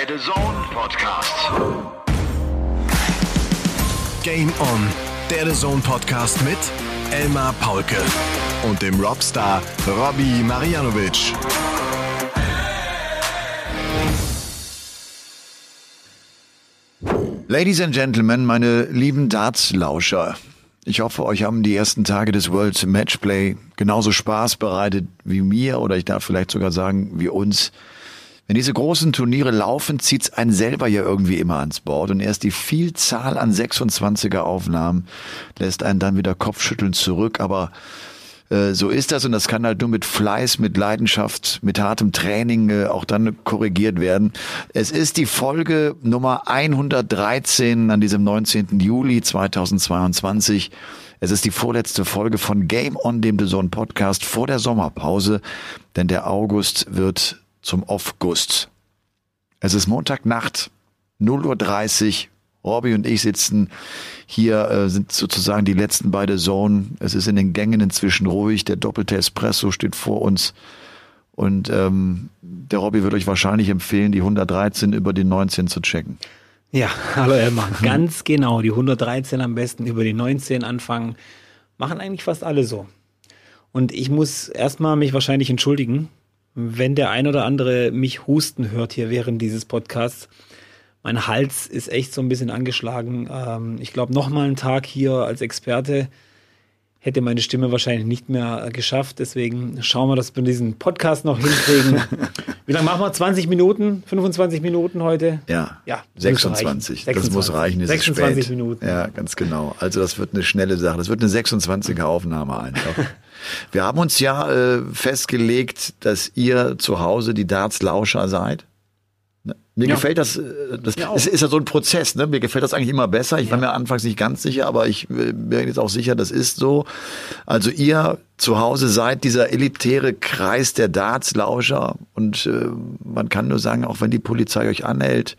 Der The Zone Podcast. Game On, der The Zone Podcast mit Elmar Paulke und dem Robstar Robbie Marianovic. Ladies and Gentlemen, meine lieben Darts-Lauscher. Ich hoffe, euch haben die ersten Tage des World Matchplay genauso Spaß bereitet wie mir oder ich darf vielleicht sogar sagen, wie uns. Wenn diese großen Turniere laufen, zieht's einen selber ja irgendwie immer ans Board und erst die Vielzahl an 26er Aufnahmen lässt einen dann wieder Kopfschütteln zurück, aber äh, so ist das und das kann halt nur mit Fleiß, mit Leidenschaft, mit hartem Training äh, auch dann korrigiert werden. Es ist die Folge Nummer 113 an diesem 19. Juli 2022. Es ist die vorletzte Folge von Game On, dem The Zone Podcast vor der Sommerpause, denn der August wird zum Off-Gust. Es ist Montagnacht, 0.30 Uhr, Robby und ich sitzen hier, äh, sind sozusagen die letzten beide Zone. Es ist in den Gängen inzwischen ruhig. Der doppelte Espresso steht vor uns. Und ähm, der Robby wird euch wahrscheinlich empfehlen, die 113 über die 19 zu checken. Ja, hallo Elmar. Ganz genau, die 113 am besten über die 19 anfangen. Machen eigentlich fast alle so. Und ich muss erstmal mich wahrscheinlich entschuldigen, wenn der ein oder andere mich husten hört hier während dieses Podcasts mein Hals ist echt so ein bisschen angeschlagen. Ähm, ich glaube, nochmal einen Tag hier als Experte hätte meine Stimme wahrscheinlich nicht mehr geschafft. Deswegen schauen wir, dass wir diesen Podcast noch hinkriegen. Wie lange machen wir? 20 Minuten? 25 Minuten heute? Ja. Ja. 26. 26. Das muss reichen. 26 spät. Minuten. Ja, ganz genau. Also das wird eine schnelle Sache. Das wird eine 26er Aufnahme einfach. Wir haben uns ja äh, festgelegt, dass ihr zu Hause die Darts-Lauscher seid. Mir ja. gefällt das, äh, das ja, ist, ist ja so ein Prozess, ne? Mir gefällt das eigentlich immer besser. Ich ja. war mir anfangs nicht ganz sicher, aber ich äh, bin jetzt auch sicher, das ist so. Also ihr zu Hause seid dieser elitäre Kreis der Darts-Lauscher und äh, man kann nur sagen, auch wenn die Polizei euch anhält,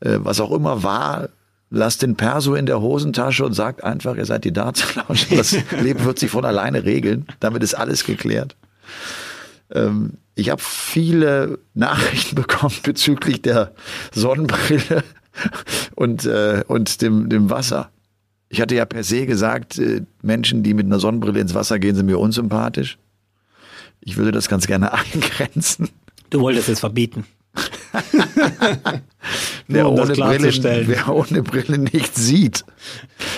äh, was auch immer war, lasst den Perso in der Hosentasche und sagt einfach, ihr seid die Darts-Lauscher. Das Leben wird sich von alleine regeln. Damit ist alles geklärt. Ähm, ich habe viele Nachrichten bekommen bezüglich der Sonnenbrille und, äh, und dem, dem Wasser. Ich hatte ja per se gesagt, äh, Menschen, die mit einer Sonnenbrille ins Wasser gehen, sind mir unsympathisch. Ich würde das ganz gerne eingrenzen. Du wolltest es verbieten. wer, um ohne Brille, wer ohne Brille nicht sieht,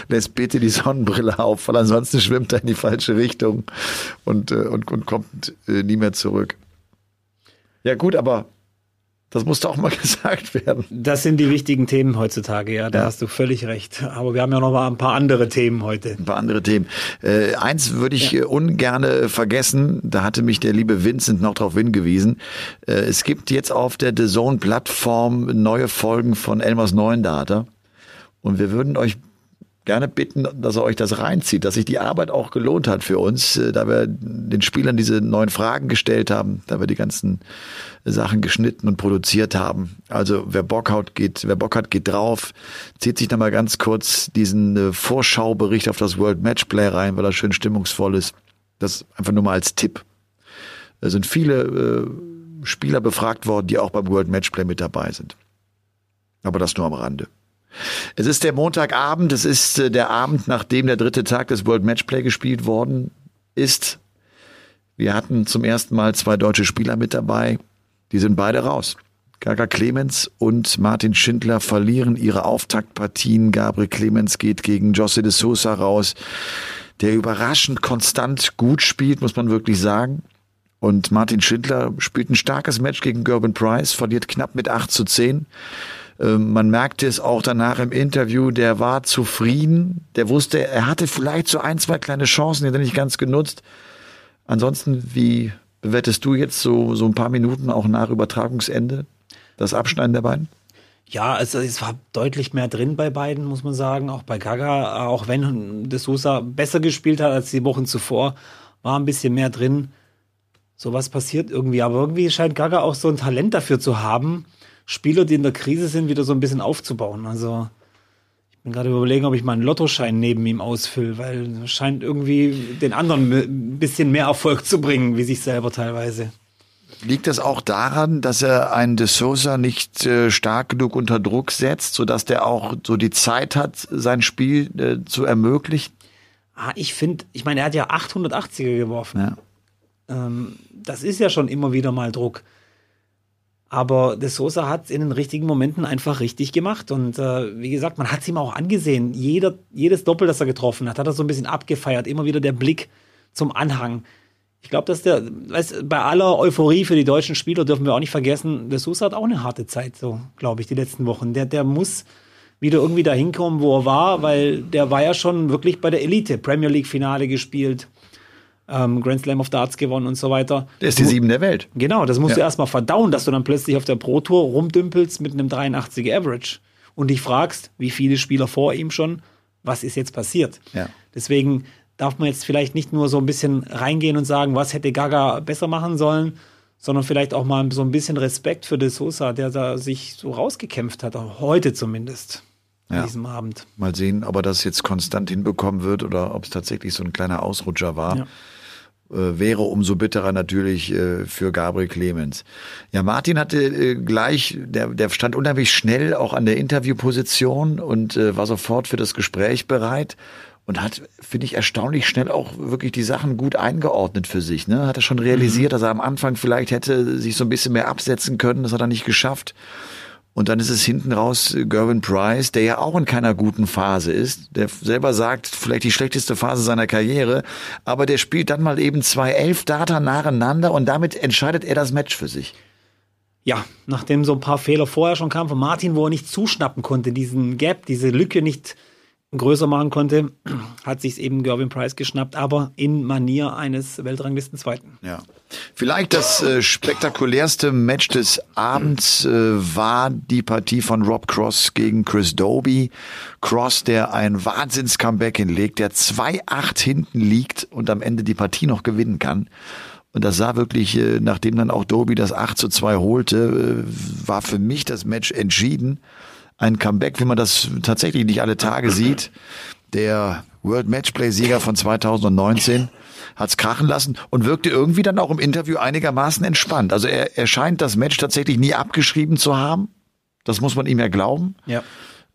lässt bitte die Sonnenbrille auf, weil ansonsten schwimmt er in die falsche Richtung und, äh, und, und kommt äh, nie mehr zurück. Ja gut, aber das musste auch mal gesagt werden. Das sind die wichtigen Themen heutzutage, ja, da ja. hast du völlig recht. Aber wir haben ja noch mal ein paar andere Themen heute. Ein paar andere Themen. Äh, eins würde ich ja. ungerne vergessen, da hatte mich der liebe Vincent noch darauf hingewiesen. Äh, es gibt jetzt auf der The Zone-Plattform neue Folgen von Elmers neuen Data. Und wir würden euch gerne bitten, dass er euch das reinzieht, dass sich die Arbeit auch gelohnt hat für uns, äh, da wir den Spielern diese neuen Fragen gestellt haben, da wir die ganzen Sachen geschnitten und produziert haben. Also wer Bock hat, geht, wer Bock hat, geht drauf, zieht sich nochmal ganz kurz diesen äh, Vorschaubericht auf das World Matchplay rein, weil er schön stimmungsvoll ist. Das einfach nur mal als Tipp. Es sind viele äh, Spieler befragt worden, die auch beim World Matchplay mit dabei sind. Aber das nur am Rande. Es ist der Montagabend, es ist äh, der Abend, nachdem der dritte Tag des World Matchplay gespielt worden ist. Wir hatten zum ersten Mal zwei deutsche Spieler mit dabei. Die sind beide raus. Gaga Clemens und Martin Schindler verlieren ihre Auftaktpartien. Gabriel Clemens geht gegen José de Sousa raus, der überraschend konstant gut spielt, muss man wirklich sagen. Und Martin Schindler spielt ein starkes Match gegen Gerben Price, verliert knapp mit 8 zu 10. Ähm, man merkte es auch danach im Interview, der war zufrieden, der wusste, er hatte vielleicht so ein, zwei kleine Chancen, die hat er nicht ganz genutzt. Ansonsten, wie bewertest du jetzt so, so ein paar Minuten auch nach Übertragungsende das Abschneiden der beiden? Ja, also es war deutlich mehr drin bei beiden, muss man sagen. Auch bei Gaga, auch wenn De Sousa besser gespielt hat als die Wochen zuvor, war ein bisschen mehr drin. So was passiert irgendwie. Aber irgendwie scheint Gaga auch so ein Talent dafür zu haben, Spieler, die in der Krise sind, wieder so ein bisschen aufzubauen. Also ich bin gerade überlegen, ob ich mal einen Lottoschein neben ihm ausfülle, weil es scheint irgendwie den anderen ein bisschen mehr Erfolg zu bringen, wie sich selber teilweise. Liegt das auch daran, dass er einen De Sosa nicht äh, stark genug unter Druck setzt, sodass der auch so die Zeit hat, sein Spiel äh, zu ermöglichen? Ah, ich finde, ich meine, er hat ja 880er geworfen. Ja. Ähm, das ist ja schon immer wieder mal Druck. Aber De Sosa hat in den richtigen Momenten einfach richtig gemacht. Und äh, wie gesagt, man hat es ihm auch angesehen. Jeder, jedes Doppel, das er getroffen hat, hat er so ein bisschen abgefeiert. Immer wieder der Blick zum Anhang. Ich glaube, dass der, weißt, bei aller Euphorie für die deutschen Spieler dürfen wir auch nicht vergessen, De Sousa hat auch eine harte Zeit, so glaube ich, die letzten Wochen. Der, der muss wieder irgendwie dahin kommen, wo er war, weil der war ja schon wirklich bei der Elite. Premier League Finale gespielt, ähm, Grand Slam of Darts gewonnen und so weiter. Der ist die Sieben der Welt. Genau, das musst Ja. du erstmal verdauen, dass du dann plötzlich auf der Pro Tour rumdümpelst mit einem 83er Average und dich fragst, wie viele Spieler vor ihm schon, was ist jetzt passiert? Ja. Deswegen darf man jetzt vielleicht nicht nur so ein bisschen reingehen und sagen, was hätte Gaga besser machen sollen, sondern vielleicht auch mal so ein bisschen Respekt für De Sosa, der da sich so rausgekämpft hat, auch heute zumindest, Ja. an diesem Abend. Mal sehen, ob er das jetzt konstant hinbekommen wird oder ob es tatsächlich so ein kleiner Ausrutscher war. Ja. Äh, wäre umso bitterer natürlich äh, für Gabriel Clemens. Ja, Martin hatte äh, gleich, der, der stand unheimlich schnell auch an der Interviewposition und war sofort für das Gespräch bereit und hat, finde ich, erstaunlich schnell auch wirklich die Sachen gut eingeordnet für sich. Ne? Hat er schon realisiert, dass er am Anfang vielleicht hätte sich so ein bisschen mehr absetzen können, das hat er nicht geschafft. Und dann ist es hinten raus Gervin Price, der ja auch in keiner guten Phase ist, der selber sagt, vielleicht die schlechteste Phase seiner Karriere, aber der spielt dann mal eben zwei elf Data nacheinander und damit entscheidet er das Match für sich. Ja, nachdem so ein paar Fehler vorher schon kamen von Martin, wo er nicht zuschnappen konnte, diesen Gap, diese Lücke nicht größer machen konnte, hat sich eben Gervin Price geschnappt, aber in Manier eines Weltranglisten Zweiten. Ja. Vielleicht das äh, spektakulärste Match des Abends äh, war die Partie von Rob Cross gegen Chris Doby. Cross, der ein Wahnsinns-Comeback hinlegt, der 2-8 hinten liegt und am Ende die Partie noch gewinnen kann. Und das sah wirklich, äh, nachdem dann auch Doby das 8 zu 2 holte, äh, war für mich das Match entschieden. Ein Comeback, wie man das tatsächlich nicht alle Tage sieht. Der World Matchplay-Sieger von 2019 hat's krachen lassen und wirkte irgendwie dann auch im Interview einigermaßen entspannt. Also er, er scheint das Match tatsächlich nie abgeschrieben zu haben. Das muss man ihm ja glauben. Ja.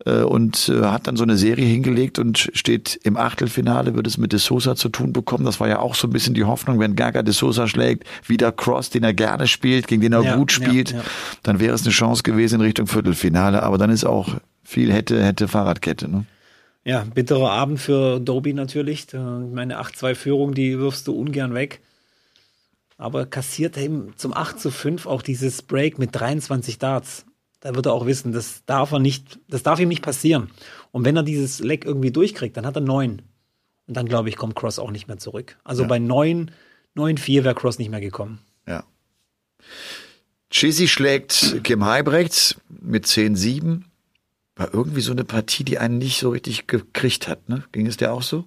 Äh, Und äh, hat dann so eine Serie hingelegt und steht im Achtelfinale, wird es mit De Sosa zu tun bekommen. Das war ja auch so ein bisschen die Hoffnung, wenn Gaga De Sosa schlägt, wieder Cross, den er gerne spielt, gegen den er Ja, gut ja, spielt, ja. dann wäre es eine Chance gewesen in Richtung Viertelfinale. Aber dann ist auch viel hätte, hätte Fahrradkette. Ne? Ja, bitterer Abend für Doby natürlich. Da- Meine 8-2-Führung, die wirfst du ungern weg. Aber kassiert eben zum 8 zu 5 auch dieses Break mit 23 Darts. Da wird er auch wissen, das darf er nicht, das darf ihm nicht passieren. Und wenn er dieses Leck irgendwie durchkriegt, dann hat er 9. Und dann, glaube ich, kommt Cross auch nicht mehr zurück. Also Ja. bei 9, 9-4 wäre Cross nicht mehr gekommen. Ja. Chisi schlägt Kim Heibrechts mit 10-7. War irgendwie so eine Partie, die einen nicht so richtig gekriegt hat. Ne? Ging es dir auch so?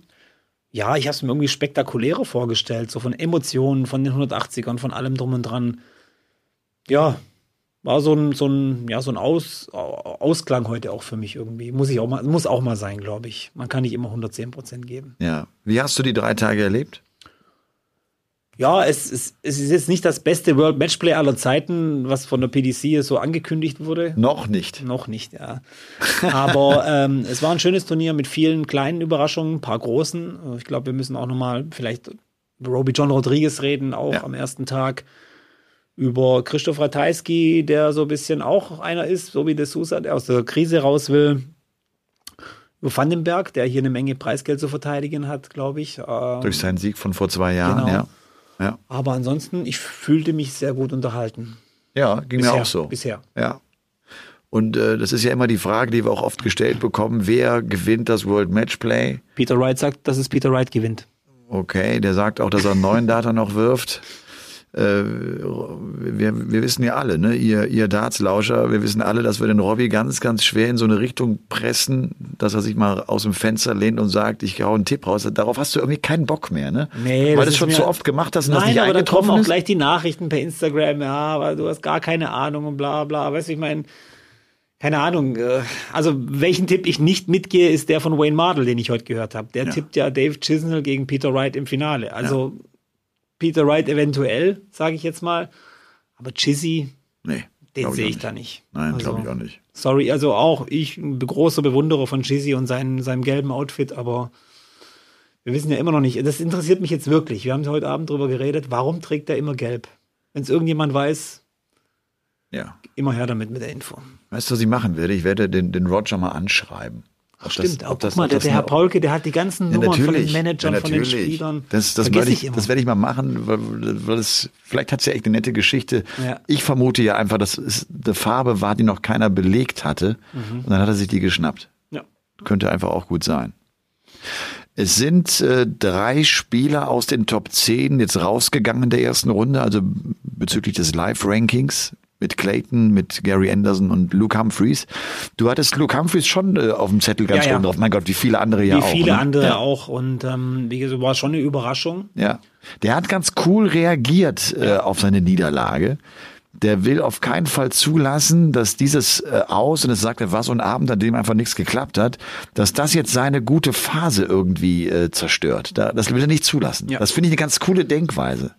Ja, ich habe es mir irgendwie spektakulärer vorgestellt, so von Emotionen, von den 180ern, von allem drum und dran. Ja, war so ein, so ein, ja, so ein Aus, Ausklang heute auch für mich irgendwie. Muss ich auch mal, muss auch mal sein, glaube ich. Man kann nicht immer 110 Prozent geben. Ja. Wie hast du die drei Tage erlebt? Ja, es, es, es ist jetzt nicht das beste World Matchplay aller Zeiten, was von der PDC so angekündigt wurde. Noch nicht. Noch nicht, ja. Aber ähm, es war ein schönes Turnier mit vielen kleinen Überraschungen, ein paar großen. Ich glaube, wir müssen auch nochmal vielleicht über Roby John Rodriguez reden, auch Ja. am ersten Tag. Über Christoph Ratajski, der so ein bisschen auch einer ist, so wie De Sousa, der aus der Krise raus will. Über Vandenberg, der hier eine Menge Preisgeld zu verteidigen hat, glaube ich. Ähm, Durch seinen Sieg von vor zwei Jahren, Genau. ja. Ja. aber ansonsten, ich fühlte mich sehr gut unterhalten. Ja, ging Bisher, mir auch so. Bisher. Ja. Und äh, das ist ja immer die Frage, die wir auch oft gestellt bekommen, wer gewinnt das World Matchplay? Peter Wright sagt, dass es Peter Wright gewinnt. Okay, der sagt auch, dass er einen neuen Data noch wirft. Äh, wir, wir wissen ja alle, ne, ihr, ihr Dartslauscher, wir wissen alle, dass wir den Robbie ganz, ganz schwer in so eine Richtung pressen, dass er sich mal aus dem Fenster lehnt und sagt, ich hau einen Tipp raus. Darauf hast du irgendwie keinen Bock mehr, ne? Nee, Weil das du es ist schon zu oft gemacht hast und das Nein, nicht aber dann kommen eingetroffen auch ist. gleich die Nachrichten per Instagram, ja, aber du hast gar keine Ahnung und bla bla. Weißt du, ich meine, keine Ahnung. äh, Also welchen Tipp ich nicht mitgehe, ist der von Wayne Mardell, den ich heute gehört habe. Der Ja. tippt ja Dave Chisnell gegen Peter Wright im Finale. Also Peter Wright eventuell, sage ich jetzt mal. Aber Chizzy, Nee. den sehe ich da nicht. Nein, also, glaube ich auch nicht. Sorry, also auch ich großer Bewunderer von Chizzy und seinen, seinem gelben Outfit, aber wir wissen ja immer noch nicht. Das interessiert mich jetzt wirklich. Wir haben heute Abend drüber geredet. Warum trägt er immer gelb? Wenn es irgendjemand weiß, Ja. immer her damit mit der Info. Weißt du, was ich machen werde? Ich werde den, den Roger mal anschreiben. Ob Stimmt, das- auch das- guck mal, der, der Herr Paulke, der hat die ganzen Ja, Nummern von den. Managern, ja, von den. Spielern. Das, das, werde ich, das werde ich mal machen, weil, weil es, vielleicht hat es ja echt eine nette Geschichte. Ja. Ich vermute ja einfach, dass es eine Farbe war, die noch keiner belegt hatte. Mhm. Und dann hat er sich die geschnappt. Ja. Könnte einfach auch gut sein. Es sind äh, drei Spieler aus den Top 10 jetzt rausgegangen in der ersten Runde, also bezüglich des Live-Rankings mit Clayton, mit Gary Anderson und Luke Humphreys. Du hattest Luke Humphreys schon äh, auf dem Zettel ganz Ja, ja. oben drauf. Mein Gott, wie viele andere ja Wie auch. viele ne? andere ja. auch. Und ähm, wie gesagt, war schon eine Überraschung. Ja, der hat ganz cool reagiert äh, auf seine Niederlage. Der will auf keinen Fall zulassen, dass dieses äh, Aus, und es sagt, er war so ein Abend, an dem einfach nichts geklappt hat, dass das jetzt seine gute Phase irgendwie äh, zerstört. Da, das will er nicht zulassen. Ja. Das finde ich eine ganz coole Denkweise.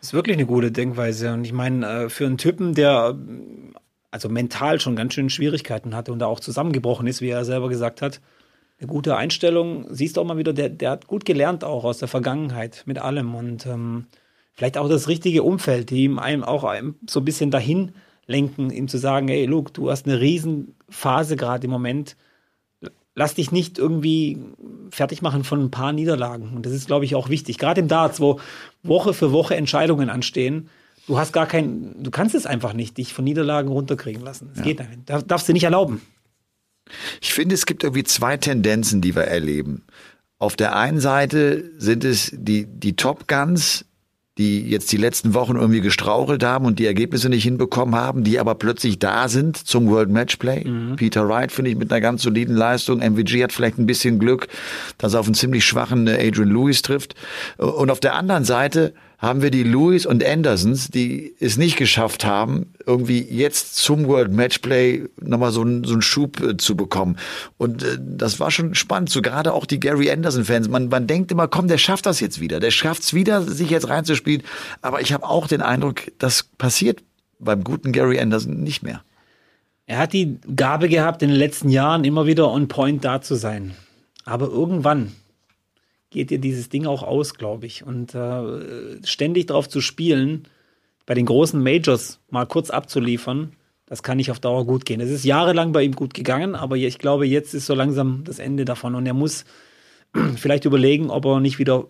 Ist wirklich eine gute Denkweise. Und ich meine, äh, für einen Typen, der ähm, also mental schon ganz schön Schwierigkeiten hatte und da auch zusammengebrochen ist, wie er selber gesagt hat, eine gute Einstellung, siehst du auch mal wieder, der, der hat gut gelernt auch aus der Vergangenheit mit allem. Und ähm, vielleicht auch das richtige Umfeld, die ihm einem auch so ein bisschen dahin lenken, ihm zu sagen, hey, Luke, du hast eine Riesenphase gerade im Moment, lass dich nicht irgendwie fertig machen von ein paar Niederlagen. Und das ist, glaube ich, auch wichtig. Gerade im Darts, wo Woche für Woche Entscheidungen anstehen. Du hast gar kein, du kannst es einfach nicht, dich von Niederlagen runterkriegen lassen. Das geht nicht. Darf, darfst du nicht erlauben. Ich finde, es gibt irgendwie zwei Tendenzen, die wir erleben. Auf der einen Seite sind es die, die Top Guns, die jetzt die letzten Wochen irgendwie gestrauchelt haben und die Ergebnisse nicht hinbekommen haben, die aber plötzlich da sind zum World Matchplay. Peter Wright finde ich mit einer ganz soliden Leistung. MVG hat vielleicht ein bisschen Glück, dass er auf einen ziemlich schwachen äh, Adrian Lewis trifft. Und auf der anderen Seite haben wir die Lewis und Andersons, die es nicht geschafft haben, irgendwie jetzt zum World Matchplay nochmal so, einen- so einen Schub äh, zu bekommen. Und äh, das war schon spannend, so gerade auch die Gary Anderson-Fans. Man, man denkt immer, komm, der schafft das jetzt wieder. Der schafft es wieder, sich jetzt reinzuspielen. Aber ich habe auch den Eindruck, das passiert beim guten Gary Anderson nicht mehr. Er hat die Gabe gehabt, in den letzten Jahren immer wieder on point da zu sein. Aber irgendwann geht dir dieses Ding auch aus, glaube ich. Und äh, ständig darauf zu spielen, bei den großen Majors mal kurz abzuliefern, das kann nicht auf Dauer gut gehen. Es ist jahrelang bei ihm gut gegangen, aber ich glaube, jetzt ist so langsam das Ende davon. Und er muss vielleicht überlegen, ob er nicht wieder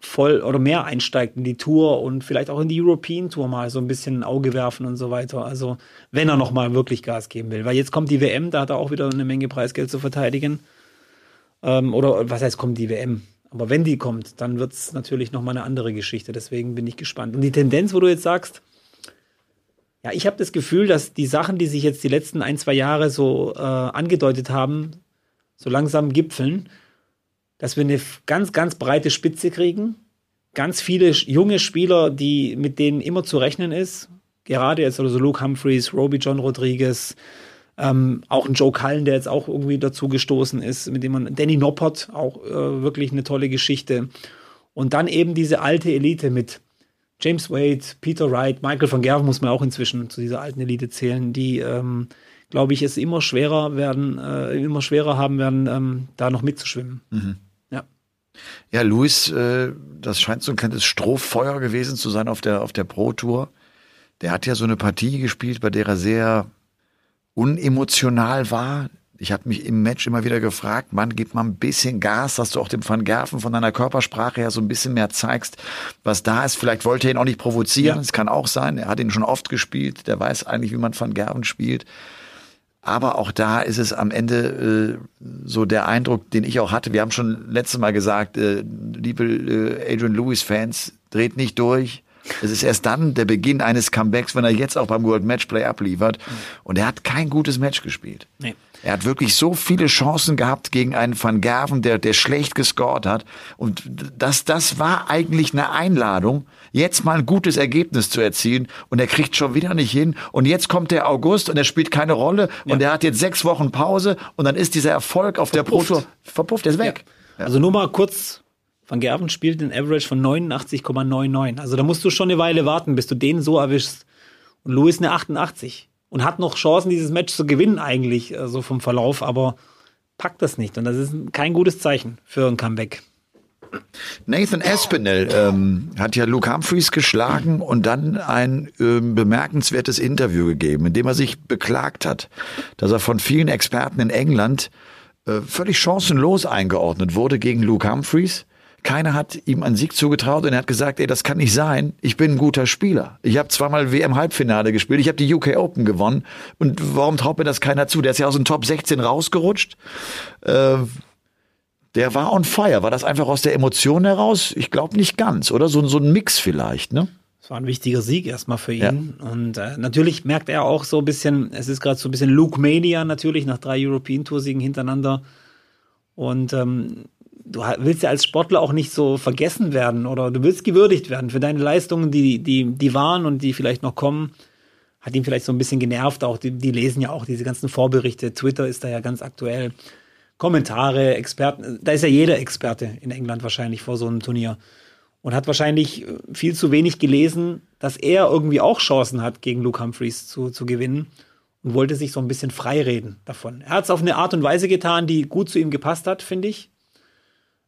voll oder mehr einsteigt in die Tour und vielleicht auch in die European Tour mal so ein bisschen ein Auge werfen und so weiter. Also wenn er noch mal wirklich Gas geben will, weil jetzt kommt die WM, da hat er auch wieder eine Menge Preisgeld zu verteidigen. Ähm, oder was heißt kommt die WM? Aber wenn die kommt, dann wird es natürlich noch mal eine andere Geschichte. Deswegen bin ich gespannt. Und die Tendenz, wo du jetzt sagst, ja, ich habe das Gefühl, dass die Sachen, die sich jetzt die letzten ein, zwei Jahre so äh, angedeutet haben, so langsam gipfeln dass wir eine ganz, ganz breite Spitze kriegen. Ganz viele junge Spieler, die, mit denen immer zu rechnen ist. Gerade jetzt oder so Luke Humphreys, Roby John Rodriguez, ähm, auch ein Joe Cullen, der jetzt auch irgendwie dazu gestoßen ist, mit dem man, Danny Noppert, auch äh, wirklich eine tolle Geschichte. Und dann eben diese alte Elite mit James Wade, Peter Wright, Michael van Gerven muss man auch inzwischen zu dieser alten Elite zählen, die, ähm, glaube ich, es immer schwerer werden, äh, immer schwerer haben werden, ähm, da noch mitzuschwimmen. Ja. Ja, Luis, äh, das scheint so ein kleines Strohfeuer gewesen zu sein auf der, auf der Pro Tour. Der hat ja so eine Partie gespielt, bei der er sehr unemotional war. Ich habe mich im Match immer wieder gefragt, Mann, gib mal ein bisschen Gas, dass du auch dem Van Gerven von deiner Körpersprache her so ein bisschen mehr zeigst, was da ist. Vielleicht wollte er ihn auch nicht provozieren, Ja. es kann auch sein. Er hat ihn schon oft gespielt, der weiß eigentlich, wie man Van Gerven spielt. Aber auch da ist es am Ende äh, so der Eindruck, den ich auch hatte. Wir haben schon letztes Mal gesagt, äh, liebe äh, Adrian Lewis-Fans, dreht nicht durch. Es ist erst dann der Beginn eines Comebacks, wenn er jetzt auch beim World Matchplay abliefert. Und er hat kein gutes Match gespielt. Nee. Er hat wirklich so viele Chancen gehabt gegen einen Van Gerven, der, der schlecht gescored hat. Und das, das war eigentlich eine Einladung, jetzt mal ein gutes Ergebnis zu erzielen. Und er kriegt schon wieder nicht hin. Und jetzt kommt der August und er spielt keine Rolle. Und er hat jetzt sechs Wochen Pause. Und dann ist dieser Erfolg auf der Pro Verpufft. Tour verpufft, er ist weg. Also nur mal kurz, Van Gerven spielt den Average von 89,99. Also da musst du schon eine Weile warten, bis du den so erwischst. Und Lewis eine 88 und hat noch Chancen, dieses Match zu gewinnen eigentlich, so also vom Verlauf, aber packt das nicht. Und das ist kein gutes Zeichen für ein Comeback. Nathan Aspinall ähm, hat ja Luke Humphreys geschlagen und dann ein ähm, bemerkenswertes Interview gegeben, in dem er sich beklagt hat, dass er von vielen Experten in England äh, völlig chancenlos eingeordnet wurde gegen Luke Humphreys. Keiner hat ihm einen Sieg zugetraut und er hat gesagt, ey, das kann nicht sein. Ich bin ein guter Spieler. Ich habe zweimal WM-Halbfinale gespielt. Ich habe die UK Open gewonnen. Und warum traut mir das keiner zu? Der ist ja aus dem Top 16 rausgerutscht. Äh, der war on fire. War das einfach aus der Emotion heraus? Ich glaube nicht ganz, oder? So, so ein Mix vielleicht, ne? Es war ein wichtiger Sieg erstmal für ihn. Ja. Und äh, natürlich merkt er auch so ein bisschen, es ist gerade so ein bisschen Luke Mania natürlich, nach drei European Tour-Siegen hintereinander. Und ähm, du willst ja als Sportler auch nicht so vergessen werden oder du willst gewürdigt werden für deine Leistungen, die, die, die waren und die vielleicht noch kommen. Hat ihn vielleicht so ein bisschen genervt, auch die, die lesen ja auch diese ganzen Vorberichte. Twitter ist da ja ganz aktuell. Kommentare, Experten, da ist ja jeder Experte in England wahrscheinlich vor so einem Turnier und hat wahrscheinlich äh, viel zu wenig gelesen, dass er irgendwie auch Chancen hat, gegen Luke Humphreys zu, zu gewinnen und wollte sich so ein bisschen freireden davon. Er hat es auf eine Art und Weise getan, die gut zu ihm gepasst hat, finde ich.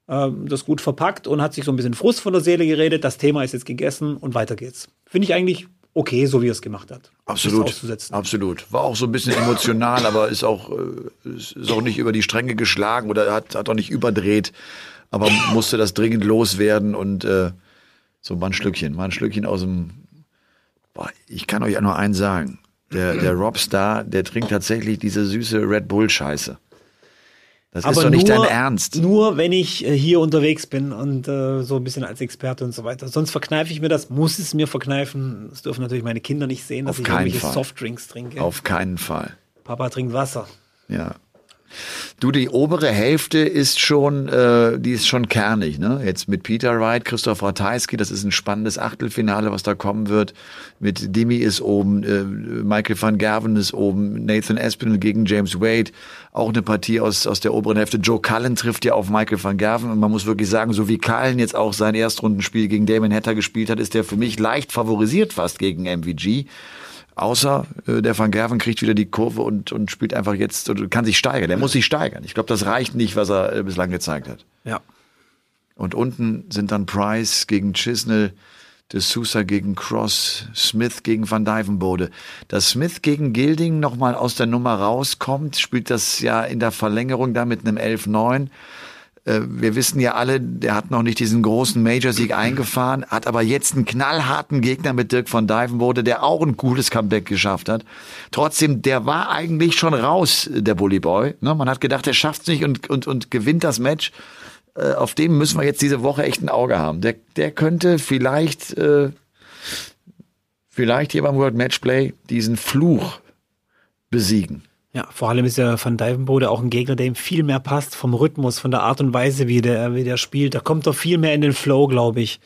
Ähm, das gut verpackt und hat sich so ein bisschen Frust von der Seele geredet. Das Thema ist jetzt gegessen und weiter geht's. Finde ich eigentlich okay, so wie er es gemacht hat. Absolut. Absolut. War auch so ein bisschen emotional, aber ist auch, äh, ist auch nicht über die Stränge geschlagen oder hat, hat auch nicht überdreht, aber musste das dringend loswerden und äh, so mal ein Schlückchen, mal ein Schlückchen aus dem. Boah, ich kann euch ja nur eins sagen. Der, der Robstar, der trinkt tatsächlich diese süße Red Bull-Scheiße. Das aber ist doch nicht nur, dein Ernst. Nur wenn ich äh, hier unterwegs bin und äh, so ein bisschen als Experte und so weiter. Sonst verkneife ich mir das, muss es mir verkneifen. Das dürfen natürlich meine Kinder nicht sehen, dass Auf ich irgendwelche Fall. Softdrinks trinke. Auf keinen Fall. Papa trinkt Wasser. Ja. Du, die obere Hälfte ist schon, äh, die ist schon kernig, ne? Jetzt mit Peter Wright, Christoph Ratajski, das ist ein spannendes Achtelfinale, was da kommen wird. Mit Dimi ist oben, äh, Michael van Gerven ist oben, Nathan Espinel gegen James Wade, auch eine Partie aus, aus der oberen Hälfte. Joe Cullen trifft ja auf Michael van Gerven und man muss wirklich sagen, so wie Cullen jetzt auch sein Erstrundenspiel gegen Damon Hatter gespielt hat, ist der für mich leicht favorisiert fast gegen MVG. Außer äh, der Van Gerven kriegt wieder die Kurve und, und spielt einfach jetzt und kann sich steigern. Der muss sich steigern. Ich glaube, das reicht nicht, was er äh, bislang gezeigt hat. Ja. Und unten sind dann Price gegen Chisnell, De Sousa gegen Cross, Smith gegen Van Dyvenbode. Dass Smith gegen Gilding nochmal aus der Nummer rauskommt, spielt das ja in der Verlängerung da mit einem 11-9. Äh, wir wissen ja alle, der hat noch nicht diesen großen Major-Sieg eingefahren, hat aber jetzt einen knallharten Gegner mit Dirk von Dijvenbode, der auch ein cooles Comeback geschafft hat. Trotzdem, der war eigentlich schon raus, der Bully Boy. Ne? Man hat gedacht, der schafft's nicht und, und, und gewinnt das Match. Äh, auf dem müssen wir jetzt diese Woche echt ein Auge haben. Der, der könnte vielleicht, äh, vielleicht hier beim World Matchplay diesen Fluch besiegen. Ja, vor allem ist ja Van Dijvenbode auch ein Gegner, der ihm viel mehr passt vom Rhythmus, von der Art und Weise, wie der, wie der spielt. Da kommt doch viel mehr in den Flow, glaube ich.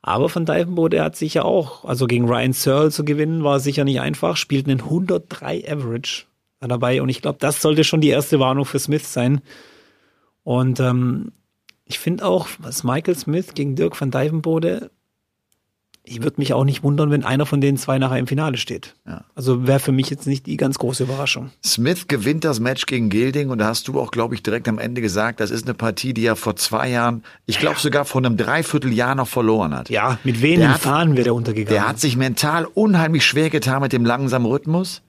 Aber Van Dijvenbode, hat sicher auch, also gegen Ryan Searle zu gewinnen, war sicher nicht einfach, spielt einen 103 Average dabei und ich glaube, das sollte schon die erste Warnung für Smith sein. Und ähm, ich finde auch, was Michael Smith gegen Dirk van Dijvenbode ich würde mich auch nicht wundern, wenn einer von den zwei nachher im Finale steht. Ja. Also wäre für mich jetzt nicht die ganz große Überraschung. Smith gewinnt das Match gegen Gilding und da hast du auch, glaube ich, direkt am Ende gesagt, das ist eine Partie, die er vor zwei Jahren, ich glaube sogar vor einem Dreivierteljahr noch verloren hat. Ja, mit wenigen Fahnen wäre er untergegangen. Der hat sich mental unheimlich schwer getan mit dem langsamen Rhythmus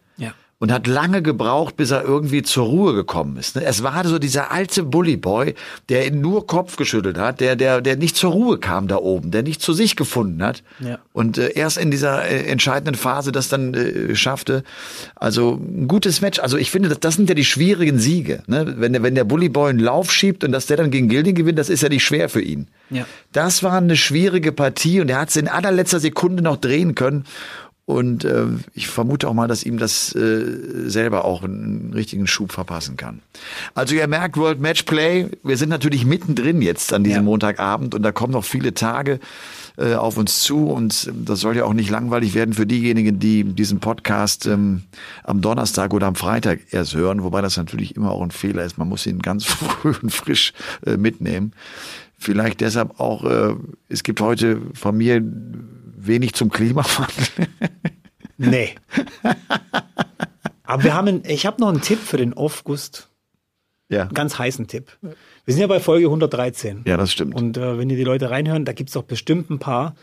und hat lange gebraucht, bis er irgendwie zur Ruhe gekommen ist. Ne? Es war so dieser alte Bullyboy, der nur Kopf geschüttelt hat, der, der, der nicht zur Ruhe kam da oben, der nicht zu sich gefunden hat. Ja. Und äh, erst in dieser äh, entscheidenden Phase das dann äh, schaffte. Also ein gutes Match. Also ich finde, das, das sind ja die schwierigen Siege. Ne? Wenn, der, wenn der Bullyboy einen Lauf schiebt und dass der dann gegen Gilding gewinnt, das ist ja nicht schwer für ihn. Ja. Das war eine schwierige Partie und er hat es in allerletzter Sekunde noch drehen können. Und äh, ich vermute auch mal, dass ihm das äh, selber auch einen richtigen Schub verpassen kann. Also ihr merkt, World Match Play, wir sind natürlich mittendrin jetzt an diesem ja. Montagabend und da kommen noch viele Tage äh, auf uns zu und das soll ja auch nicht langweilig werden für diejenigen, die diesen Podcast ähm, am Donnerstag oder am Freitag erst hören, wobei das natürlich immer auch ein Fehler ist. Man muss ihn ganz früh und frisch äh, mitnehmen. Vielleicht deshalb auch, äh, es gibt heute von mir wenig zum Klimawandel. Nee. Aber wir haben, einen, ich habe noch einen Tipp für den August. Ja. Einen ganz heißen Tipp. Wir sind ja bei Folge 113. Ja, das stimmt. Und äh, wenn ihr die Leute reinhören, da gibt's doch bestimmt ein paar,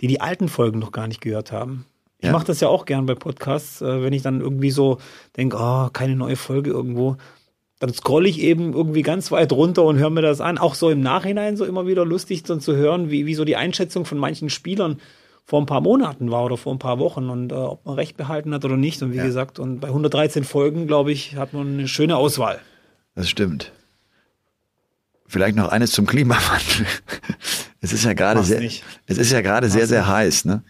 die die alten Folgen noch gar nicht gehört haben. Ich Ja. mache das ja auch gern bei Podcasts, äh, wenn ich dann irgendwie so denke, oh, keine neue Folge irgendwo. Dann scrolle ich eben irgendwie ganz weit runter und höre mir das an. Auch so im Nachhinein so immer wieder lustig dann zu hören, wie, wie so die Einschätzung von manchen Spielern vor ein paar Monaten war oder vor ein paar Wochen und äh, ob man recht behalten hat oder nicht. Und wie Ja. gesagt, und bei 113 Folgen, glaube ich, hat man eine schöne Auswahl. Das stimmt. Vielleicht noch eines zum Klimawandel. Es ist ja gerade sehr, nicht. es ist ja gerade sehr, sehr heiß, ne?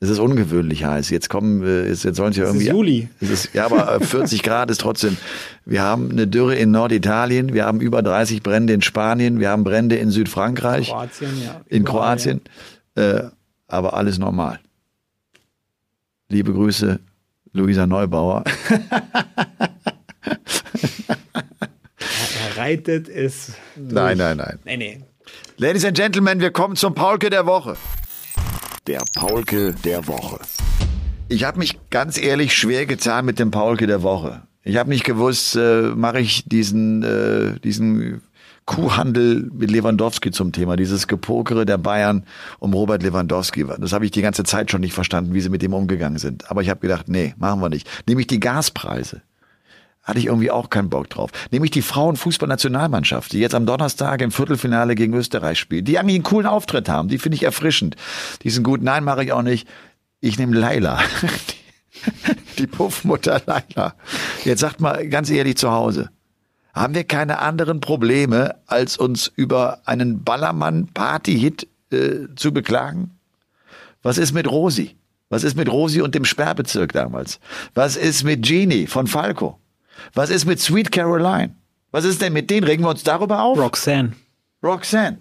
Es ist ungewöhnlich heiß. Jetzt kommen, äh, jetzt jetzt sollen es ja ist irgendwie. Juli. Es ist, ja, aber äh, 40 Grad ist trotzdem. Wir haben eine Dürre in Norditalien, wir haben über 30 Brände in Spanien, wir haben Brände in Südfrankreich, Kroatien, ja. in Kroatien, äh, aber alles normal. Liebe Grüße, Luisa Neubauer. Er reitet es. Durch. Nein, nein, nein. Nee, nee. Ladies and Gentlemen, wir kommen zum Paulke der Woche. Der Paulke der Woche. Ich habe mich ganz ehrlich schwer getan mit dem Paulke der Woche. Ich habe nicht gewusst, äh, mache ich diesen, äh, diesen Kuhhandel mit Lewandowski zum Thema, dieses Gepokere der Bayern um Robert Lewandowski. Das habe ich die ganze Zeit schon nicht verstanden, wie sie mit dem umgegangen sind. Aber ich habe gedacht, nee, machen wir nicht. Nämlich die Gaspreise. Hatte ich irgendwie auch keinen Bock drauf. Nämlich die Frauenfußballnationalmannschaft, die jetzt am Donnerstag im Viertelfinale gegen Österreich spielt, die eigentlich einen coolen Auftritt haben, die finde ich erfrischend. Die sind gut. Nein, mache ich auch nicht. Ich nehme Laila. Die Puffmutter Laila. Jetzt sagt mal ganz ehrlich zu Hause. Haben wir keine anderen Probleme, als uns über einen Ballermann-Party-Hit äh, zu beklagen? Was ist mit Rosi? Was ist mit Rosi und dem Sperrbezirk damals? Was ist mit Genie von Falco? Was ist mit Sweet Caroline? Was ist denn mit denen? Regen wir uns darüber auf? Roxanne. Roxanne.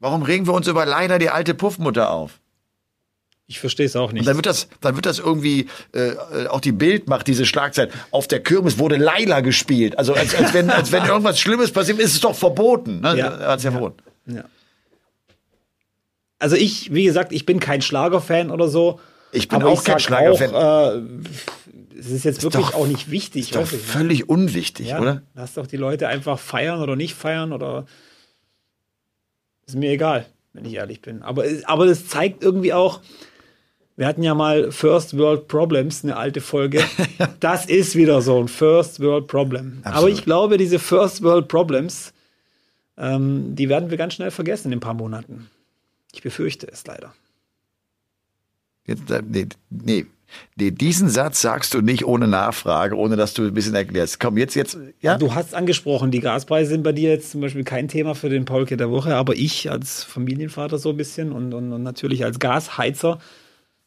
Warum regen wir uns über leider die alte Puffmutter auf? Ich verstehe es auch Und nicht. dann wird das, dann wird das irgendwie, äh, auch die Bild macht diese Schlagzeit. Auf der Kirmes wurde Laila gespielt. Also als, als wenn, als wenn irgendwas Schlimmes passiert, ist es doch verboten. Ne? Ja. Er hat's ja, verboten. Ja. Also ich, wie gesagt, ich bin kein Schlagerfan oder so. Ich bin auch ich kein Schlagerfan. Auch, äh, es ist jetzt wirklich doch- auch nicht wichtig. Ist doch ich völlig unwichtig, ja, oder? Lass doch die Leute einfach feiern oder nicht feiern oder ist mir egal, wenn ich ehrlich bin. Aber, aber das zeigt irgendwie auch, wir hatten ja mal First World Problems, eine alte Folge. Das ist wieder so ein First World Problem. Aber Absolut. ich glaube, diese First World Problems, ähm, die werden wir ganz schnell vergessen in ein paar Monaten. Ich befürchte es leider. Jetzt, äh, nee, nee, nee, diesen Satz sagst du nicht ohne Nachfrage, ohne dass du ein bisschen erklärst. Komm, jetzt, jetzt, ja? Du hast angesprochen, die Gaspreise sind bei dir jetzt zum Beispiel kein Thema für den Paulke der Woche, aber ich als Familienvater so ein bisschen und, und, und natürlich als Gasheizer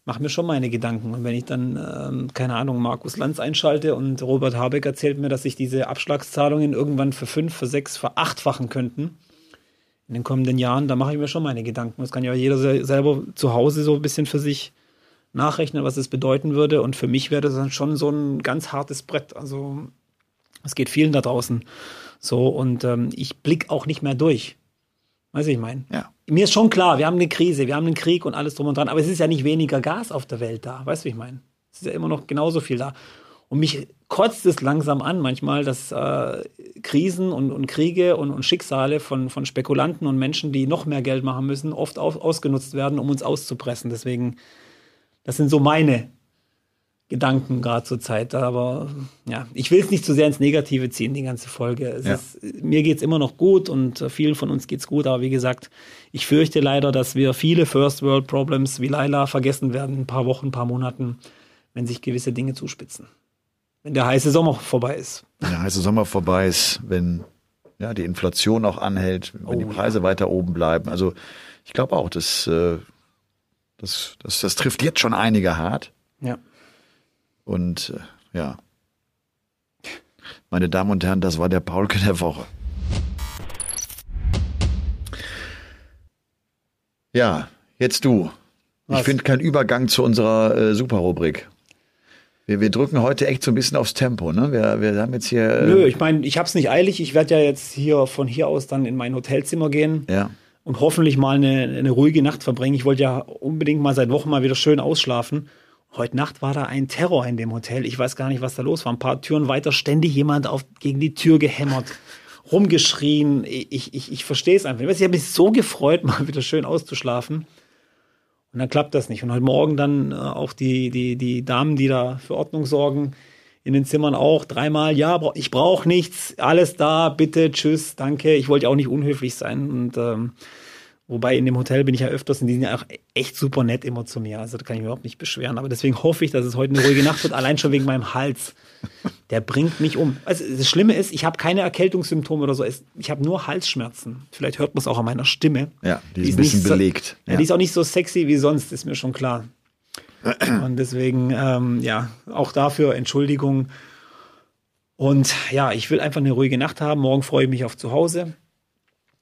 mache mir schon meine Gedanken. Und wenn ich dann, ähm, keine Ahnung, Markus Lanz einschalte und Robert Habeck erzählt mir, dass sich diese Abschlagszahlungen irgendwann für fünf, für sechs, verachtfachen könnten in den kommenden Jahren, da mache ich mir schon meine Gedanken. Das kann ja jeder se- selber zu Hause so ein bisschen für sich nachrechnen, was es bedeuten würde. Und für mich wäre das dann schon so ein ganz hartes Brett. Also es geht vielen da draußen so und ähm, ich blick auch nicht mehr durch. Weißt du, ich meine? Ja. Mir ist schon klar, wir haben eine Krise, wir haben einen Krieg und alles drum und dran, aber es ist ja nicht weniger Gas auf der Welt da. Weißt du, wie ich meine? Es ist ja immer noch genauso viel da. Und mich kotzt es langsam an manchmal, dass äh, Krisen und, und Kriege und, und Schicksale von, von Spekulanten und Menschen, die noch mehr Geld machen müssen, oft auf, ausgenutzt werden, um uns auszupressen. Deswegen, das sind so meine Gedanken gerade zur Zeit. Aber ja, ich will es nicht zu sehr ins Negative ziehen, die ganze Folge. Es Ja. ist, mir geht's immer noch gut und äh, vielen von uns geht's gut. Aber wie gesagt, ich fürchte leider, dass wir viele First World Problems wie Laila vergessen werden in ein paar Wochen, ein paar Monaten, wenn sich gewisse Dinge zuspitzen. Wenn der heiße Sommer vorbei ist. Wenn der heiße Sommer vorbei ist, wenn ja, die Inflation auch anhält, wenn die Oh, Preise weiter oben bleiben. Also ich glaube auch, das, äh, das, das, das trifft jetzt schon einige hart. Ja. Und äh, ja, meine Damen und Herren, das war der Paulke der Woche. Ja, jetzt du. Ich Was? finde keinen Übergang zu unserer äh, Superrubrik. Wir, wir drücken heute echt so ein bisschen aufs Tempo. Ne? Wir, wir haben jetzt hier. Äh, Nö, ich meine, ich hab's nicht eilig. Ich werde ja jetzt hier von hier aus dann in mein Hotelzimmer gehen. Ja. und hoffentlich mal eine, eine ruhige Nacht verbringen. Ich wollte ja unbedingt mal seit Wochen mal wieder schön ausschlafen. Heute Nacht war da ein Terror in dem Hotel. Ich weiß gar nicht, was da los war. Ein paar Türen weiter ständig jemand auf, gegen die Tür gehämmert, rumgeschrien. Ich, ich, ich verstehe es einfach. Ich, weiß, ich habe mich so gefreut, mal wieder schön auszuschlafen. Und dann klappt das nicht. Und heute Morgen dann äh, auch die, die, die Damen, die da für Ordnung sorgen, in den Zimmern auch dreimal, ja, ich brauche nichts, alles da, bitte, tschüss, danke. Ich wollte auch nicht unhöflich sein. Und ähm, Wobei in dem Hotel bin ich ja öfters und die sind ja auch echt super nett immer zu mir. Also da kann ich mich überhaupt nicht beschweren. Aber deswegen hoffe ich, dass es heute eine ruhige Nacht wird, allein schon wegen meinem Hals. Der bringt mich um. Also das Schlimme ist, ich habe keine Erkältungssymptome oder so. Ich habe nur Halsschmerzen. Vielleicht hört man es auch an meiner Stimme. Ja, die, die ist ein bisschen belegt. So, ja. Die ist auch nicht so sexy wie sonst, ist mir schon klar. Und deswegen, ähm, ja, auch dafür Entschuldigung. Und ja, ich will einfach eine ruhige Nacht haben. Morgen freue ich mich auf zu Hause.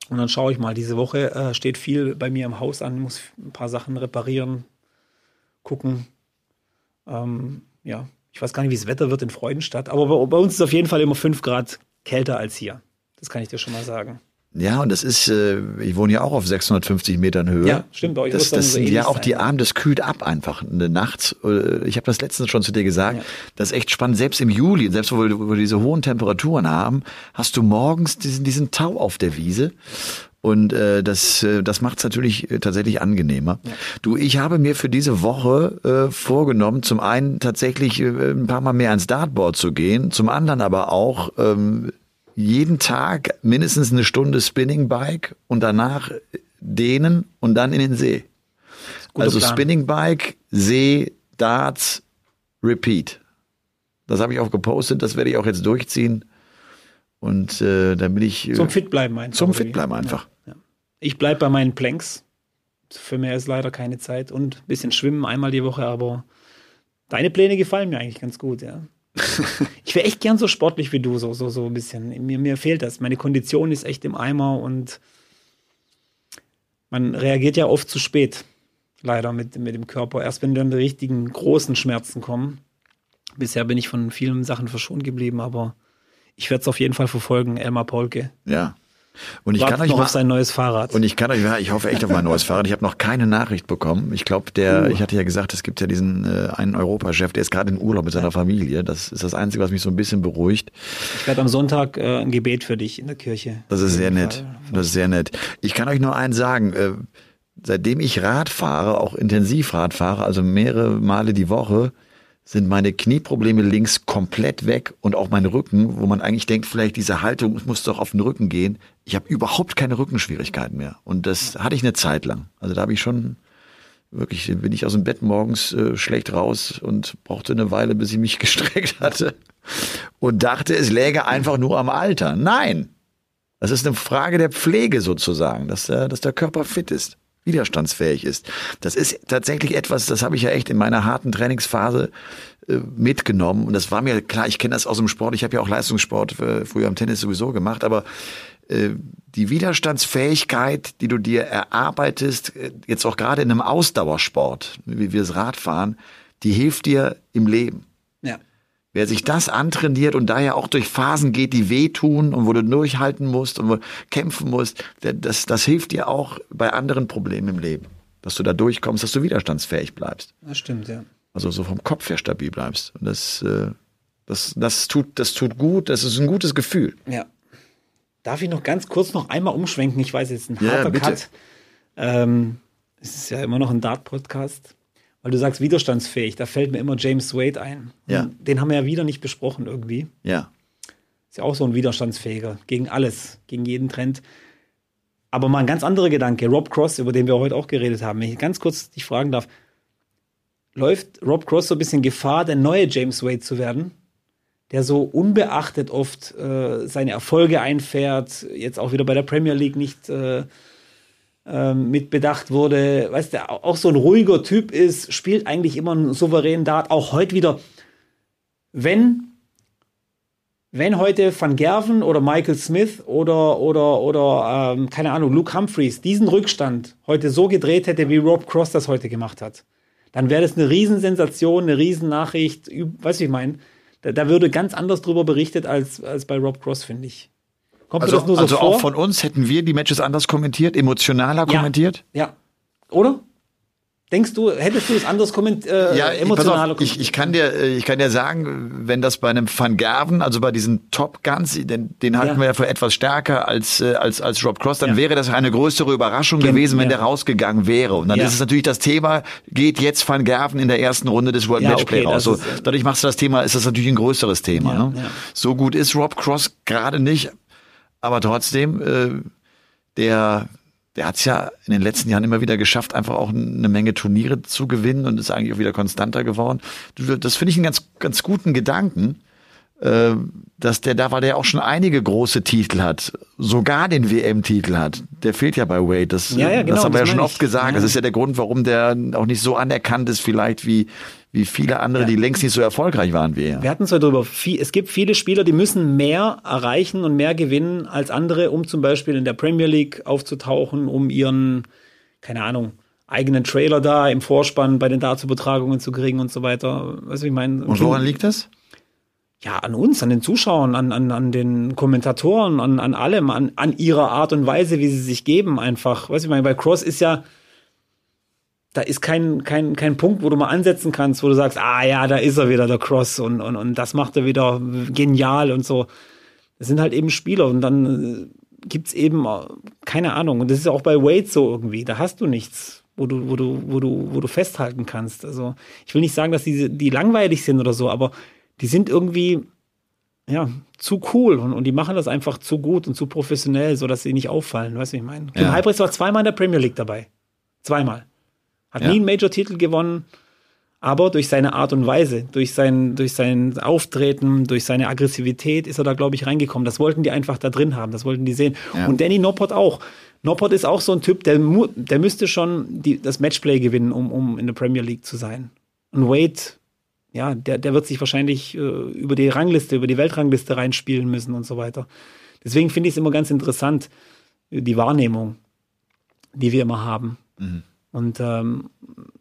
Und dann schaue ich mal, diese Woche äh, steht viel bei mir im Haus an, muss ein paar Sachen reparieren, gucken. Ähm, ja, ich weiß gar nicht, wie das Wetter wird in Freudenstadt, aber bei, bei uns ist es auf jeden Fall immer fünf Grad kälter als hier. Das kann ich dir schon mal sagen. Ja, und das ist, äh, ich wohne ja auch auf 650 Metern Höhe. Ja, stimmt. Bei euch das das sind ja auch sein. die Arme, das kühlt ab einfach eine Nacht. Äh, ich habe das letztens schon zu dir gesagt. Ja. Das ist echt spannend. Selbst im Juli, selbst wo wir, wo wir diese hohen Temperaturen haben, hast du morgens diesen, diesen Tau auf der Wiese. Und äh, das, äh, das macht es natürlich äh, tatsächlich angenehmer. Ja. Du, ich habe mir für diese Woche äh, vorgenommen, zum einen tatsächlich äh, ein paar Mal mehr ans Dartboard zu gehen, zum anderen aber auch ähm, jeden Tag mindestens eine Stunde Spinning Bike und danach dehnen und dann in den See. Also Plan. Spinning Bike, See, Darts, Repeat. Das habe ich auch gepostet, das werde ich auch jetzt durchziehen. Und äh, dann bin ich. Äh, zum Fit bleiben einfach. Zum Fit bleiben einfach. Ja, ja. Ich bleibe bei meinen Planks. Für mehr ist leider keine Zeit. Und ein bisschen schwimmen einmal die Woche, aber deine Pläne gefallen mir eigentlich ganz gut, ja. ich wäre echt gern so sportlich wie du, so, so, so ein bisschen. Mir, mir fehlt das. Meine Kondition ist echt im Eimer und man reagiert ja oft zu spät, leider mit, mit dem Körper. Erst wenn dann die richtigen großen Schmerzen kommen. Bisher bin ich von vielen Sachen verschont geblieben, aber ich werde es auf jeden Fall verfolgen, Elmar Polke. Ja, und ich Wartet kann euch noch mal, auf sein neues Fahrrad. Und ich kann euch, ich hoffe echt auf mein neues Fahrrad. Ich habe noch keine Nachricht bekommen. Ich glaube, der, uh. ich hatte ja gesagt, es gibt ja diesen äh, einen Europachef, der ist gerade in Urlaub mit seiner Familie. Das ist das Einzige, was mich so ein bisschen beruhigt. Ich werde am Sonntag äh, ein Gebet für dich in der Kirche. Das ist sehr nett. Das ist sehr nett. Ich kann euch nur eins sagen. Äh, seitdem ich Rad fahre, auch intensiv Rad fahre, also mehrere Male die Woche, sind meine Knieprobleme links komplett weg und auch mein Rücken, wo man eigentlich denkt, vielleicht diese Haltung muss doch auf den Rücken gehen. Ich habe überhaupt keine Rückenschwierigkeiten mehr. Und das hatte ich eine Zeit lang. Also da habe ich schon wirklich, bin ich aus dem Bett morgens äh, schlecht raus und brauchte eine Weile, bis ich mich gestreckt hatte und dachte, es läge einfach nur am Alter. Nein! Das ist eine Frage der Pflege sozusagen, dass der, dass der Körper fit ist widerstandsfähig ist. Das ist tatsächlich etwas, das habe ich ja echt in meiner harten Trainingsphase äh, mitgenommen. Und das war mir klar, ich kenne das aus dem Sport. Ich habe ja auch Leistungssport äh, früher am Tennis sowieso gemacht, aber äh, die Widerstandsfähigkeit, die du dir erarbeitest, äh, jetzt auch gerade in einem Ausdauersport, wie wir das Radfahren, die hilft dir im Leben. Wer sich das antrainiert und daher auch durch Phasen geht, die wehtun und wo du durchhalten musst und wo kämpfen musst, das, das hilft dir auch bei anderen Problemen im Leben. Dass du da durchkommst, dass du widerstandsfähig bleibst. Das stimmt, ja. Also so vom Kopf her stabil bleibst. Und das, äh, das, das, tut, das tut gut, das ist ein gutes Gefühl. Ja. Darf ich noch ganz kurz noch einmal umschwenken? Ich weiß jetzt, ein harter ja, Cut. Ähm, es ist ja immer noch ein Dart-Podcast weil du sagst widerstandsfähig, da fällt mir immer James Wade ein. Ja. Den haben wir ja wieder nicht besprochen irgendwie. Ja. Ist ja auch so ein widerstandsfähiger, gegen alles, gegen jeden Trend. Aber mal ein ganz anderer Gedanke, Rob Cross, über den wir heute auch geredet haben. Wenn ich ganz kurz dich fragen darf, läuft Rob Cross so ein bisschen Gefahr, der neue James Wade zu werden? Der so unbeachtet oft äh, seine Erfolge einfährt, jetzt auch wieder bei der Premier League nicht äh, ähm, mit bedacht wurde, weißt du, auch so ein ruhiger Typ ist, spielt eigentlich immer einen souveränen Dart, auch heute wieder. Wenn, wenn heute Van Gerven oder Michael Smith oder, oder, oder ähm, keine Ahnung, Luke Humphreys diesen Rückstand heute so gedreht hätte, wie Rob Cross das heute gemacht hat, dann wäre das eine Riesensensation, eine Riesennachricht, weißt du, ich meine, da, da würde ganz anders drüber berichtet als, als bei Rob Cross, finde ich. Kommt Also, das nur so also vor? auch von uns hätten wir die Matches anders kommentiert, emotionaler kommentiert? Ja. Oder? Denkst du, hättest du es anders kommentiert, äh, Ja, emotionaler auf, ich, ich kann dir, äh, ich kann dir sagen, wenn das bei einem Van Gerven, also bei diesen Top Guns, den, den halten Ja. wir ja für etwas stärker als äh, als als Rob Cross, dann Ja. wäre das eine größere Überraschung Gen- gewesen, wenn ja. der rausgegangen wäre. Und dann Ja. ist es natürlich das Thema, geht jetzt Van Gerven in der ersten Runde des World Ja, Matchplay okay, raus. So, ist, äh, dadurch machst du das Thema, ist das natürlich ein größeres Thema. Ja, ne? ja. So gut ist Rob Cross gerade nicht, aber trotzdem, äh, der der hat es ja in den letzten Jahren immer wieder geschafft, einfach auch eine Menge Turniere zu gewinnen und ist eigentlich auch wieder konstanter geworden. Das finde ich einen ganz, ganz guten Gedanken, äh, dass der da, weil der auch schon einige große Titel hat, sogar den WM-Titel hat. Der fehlt ja bei Wade. Das, Ja, ja, genau, das haben wir das ja schon oft gesagt. Ja. Das ist ja der Grund, warum der auch nicht so anerkannt ist, vielleicht wie, wie viele andere, die längst nicht so erfolgreich waren wie er. Wir hatten es ja drüber. Vie- Es gibt viele Spieler, die müssen mehr erreichen und mehr gewinnen als andere, um zum Beispiel in der Premier League aufzutauchen, um ihren, keine Ahnung, eigenen Trailer da im Vorspann bei den Darts-Übertragungen zu kriegen und so weiter. Weißt du, ich meine? Und woran liegt das? Ja, an uns, an den Zuschauern, an, an, an den Kommentatoren, an, an allem, an, an ihrer Art und Weise, wie sie sich geben, einfach. Weißt du, ich meine, bei Cross ist ja, da ist kein, kein, kein Punkt, wo du mal ansetzen kannst, wo du sagst, ah ja, da ist er wieder, der Cross, und, und, und das macht er wieder genial und so. Das sind halt eben Spieler und dann äh, gibt's eben, äh, keine Ahnung, und das ist ja auch bei Wade so irgendwie, da hast du nichts. Wo du, wo du, wo du, wo du festhalten kannst. Also, ich will nicht sagen, dass die, die langweilig sind oder so, aber die sind irgendwie, ja, zu cool und, und die machen das einfach zu gut und zu professionell, so dass sie nicht auffallen. Weißt du, ich meine? Ja. Halbrechts war zweimal in der Premier League dabei. Zweimal. Hat Ja. nie einen Major-Titel gewonnen, aber durch seine Art und Weise, durch sein, durch sein Auftreten, durch seine Aggressivität ist er da, glaube ich, reingekommen. Das wollten die einfach da drin haben, das wollten die sehen. Ja. Und Danny Noppert auch. Noppert ist auch so ein Typ, der, der müsste schon die, das Matchplay gewinnen, um, um in der Premier League zu sein. Und Wade, ja, der, der wird sich wahrscheinlich äh, über die Rangliste, über die Weltrangliste reinspielen müssen und so weiter. Deswegen finde ich es immer ganz interessant, äh, die Wahrnehmung, die wir immer haben. Und, ähm,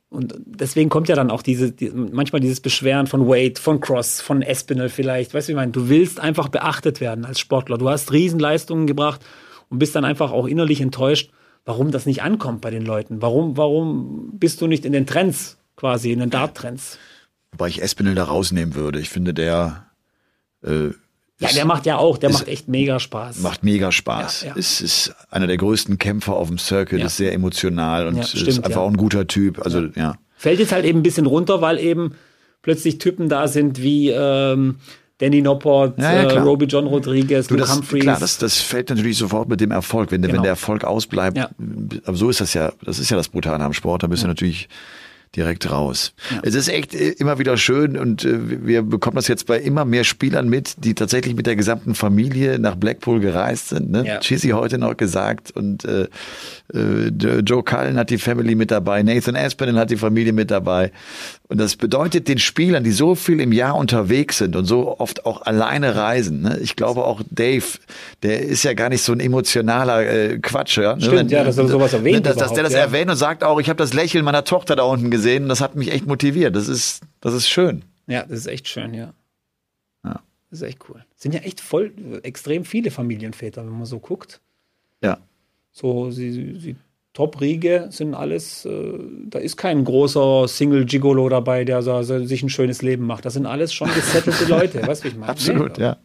und deswegen kommt ja dann auch diese, die, manchmal dieses Beschweren von Wade, von Cross, von Espinel vielleicht. Weißt du, wie ich meine? Du willst einfach beachtet werden als Sportler. Du hast Riesenleistungen gebracht und bist dann einfach auch innerlich enttäuscht, warum das nicht ankommt bei den Leuten. Warum, warum bist du nicht in den Trends quasi, in den Dart-Trends? Wobei ich Espinel da rausnehmen würde. Ich finde, der äh, Ja, der macht ja auch, der macht echt mega Spaß. Macht mega Spaß. Ja, ja. Ist, ist einer der größten Kämpfer auf dem Circuit, Ja. ist sehr emotional und Ja, ist stimmt, einfach auch ein guter Typ. Also ja. Fällt jetzt halt eben ein bisschen runter, weil eben plötzlich Typen da sind wie ähm, Danny Noppert, Ja, ja, äh. Roby John Rodriguez, Du, Luke das, Humphreys. klar, das, das fällt natürlich sofort mit dem Erfolg. Wenn, der wenn Genau. der Erfolg ausbleibt, Ja. aber so ist das ja, das ist ja das Brutale am Sport, da bist du natürlich direkt raus. Es ist echt äh, immer wieder schön und äh, wir bekommen das jetzt bei immer mehr Spielern mit, die tatsächlich mit der gesamten Familie nach Blackpool gereist sind. Ne? Ja. Chizzy heute noch gesagt und äh, äh, Joe Cullen hat die Family mit dabei, Nathan Aspinall hat die Familie mit dabei. Und das bedeutet den Spielern, die so viel im Jahr unterwegs sind und so oft auch alleine reisen. Ne? Ich glaube auch Dave, der ist ja gar nicht so ein emotionaler äh, Quatscher. Ne? Stimmt, ja, dass er sowas erwähnt Dass, dass der das ja. erwähnt und sagt auch, ich habe das Lächeln meiner Tochter da unten gesehen und das hat mich echt motiviert. Das ist, das ist schön. Ja, das ist echt schön, ja. Ja. Das ist echt cool. Sind ja echt voll extrem viele Familienväter, wenn man so guckt. Ja. So, sie, sie Top-Riege sind alles, äh, da ist kein großer Single-Gigolo dabei, der so, so, sich ein schönes Leben macht. Das sind alles schon gesettelte Leute, weißt du, wie ich meine? Absolut, Nee, ja.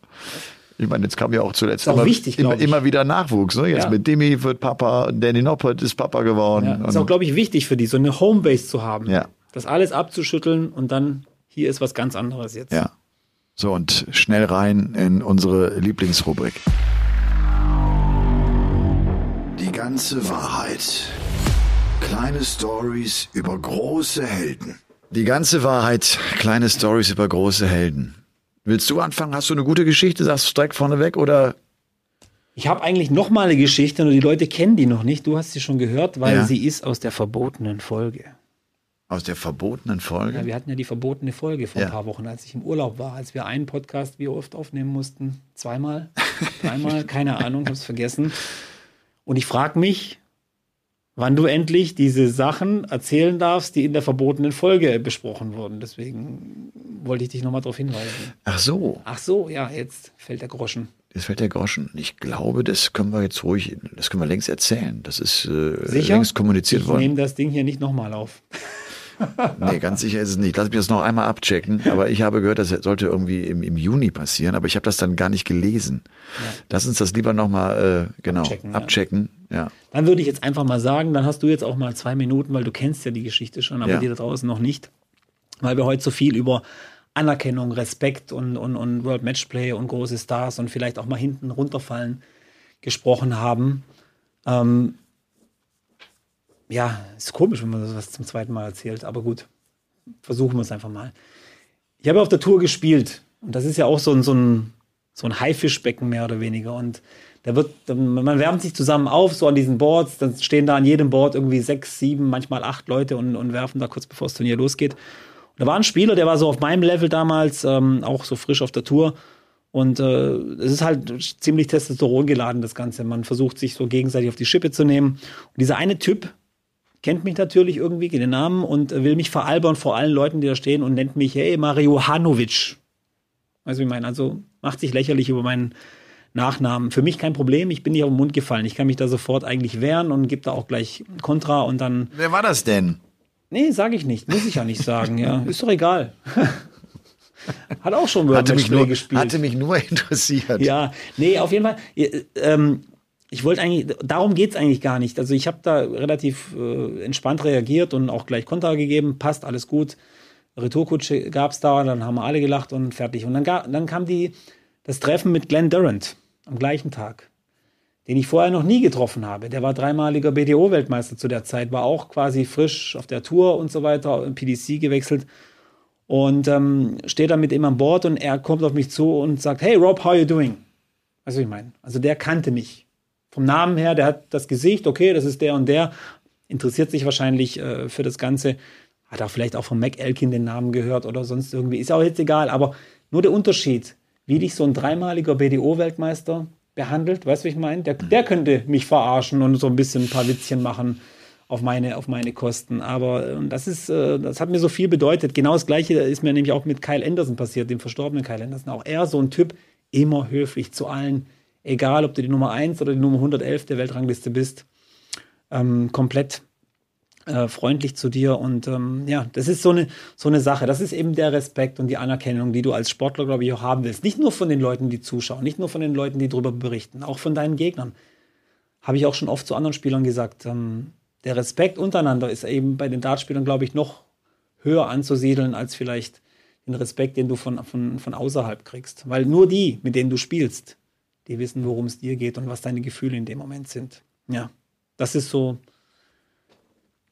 Ich meine, jetzt kam ja auch zuletzt auch immer, wichtig, immer, immer wieder Nachwuchs. Ne? Jetzt Ja. mit Demi wird Papa, Danny Noppert ist Papa geworden. Ja, ist auch, glaube ich, wichtig für die, so eine Homebase zu haben. Ja. Das alles abzuschütteln und dann hier ist was ganz anderes jetzt. ja. So, und schnell rein in unsere Lieblingsrubrik. Die ganze Wahrheit. Kleine Stories über große Helden. Die ganze Wahrheit, kleine Stories über große Helden. Willst du anfangen? Hast du eine gute Geschichte? Sagst du direkt vorneweg oder? Ich habe eigentlich noch mal eine Geschichte, nur die Leute kennen die noch nicht. Du hast sie schon gehört, weil Ja. sie ist aus der verbotenen Folge. Aus der verbotenen Folge? Ja, wir hatten ja die verbotene Folge vor Ja. ein paar Wochen, als ich im Urlaub war, als wir einen Podcast wie oft aufnehmen mussten. Zweimal, dreimal, keine Ahnung, hab's vergessen. Und ich frage mich, wann du endlich diese Sachen erzählen darfst, die in der verbotenen Folge besprochen wurden. Deswegen wollte ich dich nochmal darauf hinweisen. Ach so. Ach so, ja, jetzt fällt der Groschen. Jetzt fällt der Groschen. Ich glaube, das können wir jetzt ruhig, das können wir längst erzählen. Das ist äh, längst kommuniziert Ich worden. nehme das Ding hier nicht nochmal auf. Nee, ganz sicher ist es nicht. Lass mich das noch einmal abchecken. Aber ich habe gehört, das sollte irgendwie im, im Juni passieren, aber ich habe das dann gar nicht gelesen. Lass uns das lieber nochmal äh, genau Abchecken, abchecken. ja. Ja. Dann würde ich jetzt einfach mal sagen, dann hast du jetzt auch mal zwei Minuten, weil du kennst ja die Geschichte schon, aber Ja. die da draußen noch nicht. Weil wir heute so viel über Anerkennung, Respekt und, und, und World Matchplay und große Stars und vielleicht auch mal hinten runterfallen gesprochen haben. Ähm, ja, ist komisch, wenn man das was zum zweiten Mal erzählt, aber gut, versuchen wir es einfach mal. Ich habe auf der Tour gespielt und das ist ja auch so ein, so ein, so ein Haifischbecken mehr oder weniger und da wird, man wärmt sich zusammen auf, so an diesen Boards, dann stehen da an jedem Board irgendwie sechs, sieben, manchmal acht Leute und, und werfen da kurz bevor das Turnier losgeht. Und da war ein Spieler, der war so auf meinem Level damals, ähm, auch so frisch auf der Tour. Und äh, es ist halt ziemlich Testosteron geladen, das Ganze. Man versucht sich so gegenseitig auf die Schippe zu nehmen. Und dieser eine Typ kennt mich natürlich irgendwie, den Namen und will mich veralbern vor allen Leuten, die da stehen und nennt mich, hey, Mario Hanovic. Weißt du, wie ich meine? Also macht sich lächerlich über meinen Nachnamen. Für mich kein Problem, ich bin nicht auf den Mund gefallen. Ich kann mich da sofort eigentlich wehren und gebe da auch gleich Kontra und dann. Wer war das denn? Nee, sage ich nicht. Muss ich ja nicht sagen, ja. Ist doch egal. Hat auch schon World Hatte mich, nur, gespielt. hatte mich nur interessiert. Ja, nee, auf jeden Fall. äh, Ähm, ich wollte eigentlich, darum geht's eigentlich gar nicht. Also ich habe da relativ äh, entspannt reagiert und auch gleich Konter gegeben. Passt, alles gut. Retourkutsche gab's da, dann haben wir alle gelacht und fertig. Und dann, ga, dann kam die, das Treffen mit Glenn Durant am gleichen Tag, den ich vorher noch nie getroffen habe. Der war dreimaliger BDO-Weltmeister zu der Zeit, war auch quasi frisch auf der Tour und so weiter, im PDC gewechselt und ähm, steht da mit ihm an Bord und er kommt auf mich zu und sagt, hey Rob, how you doing? Weißt du, was ich meine? Also der kannte mich. Vom Namen her, der hat das Gesicht, okay, das ist der und der, interessiert sich wahrscheinlich äh, für das Ganze, hat auch vielleicht auch von Mac Elkin den Namen gehört oder sonst irgendwie, ist auch jetzt egal, aber nur der Unterschied, wie dich so ein dreimaliger BDO-Weltmeister behandelt, weißt du, was ich meine? Der, der könnte mich verarschen und so ein bisschen ein paar Witzchen machen auf meine, auf meine Kosten. Aber äh, das ist, äh, das hat mir so viel bedeutet. Genau das Gleiche ist mir nämlich auch mit Kyle Anderson passiert, dem verstorbenen Kyle Anderson. Auch er so ein Typ, immer höflich zu allen, egal ob du die Nummer 1 oder die Nummer 111 der Weltrangliste bist. Ähm, komplett äh, freundlich zu dir und ähm, ja, das ist so eine, so eine Sache. Das ist eben der Respekt und die Anerkennung, die du als Sportler, glaube ich, auch haben willst. Nicht nur von den Leuten, die zuschauen, nicht nur von den Leuten, die darüber berichten, auch von deinen Gegnern. Habe ich auch schon oft zu anderen Spielern gesagt. Ähm, der Respekt untereinander ist eben bei den Dartspielern, glaube ich, noch höher anzusiedeln als vielleicht den Respekt, den du von, von, von außerhalb kriegst. Weil nur die, mit denen du spielst, die wissen, worum es dir geht und was deine Gefühle in dem Moment sind. Ja, das ist so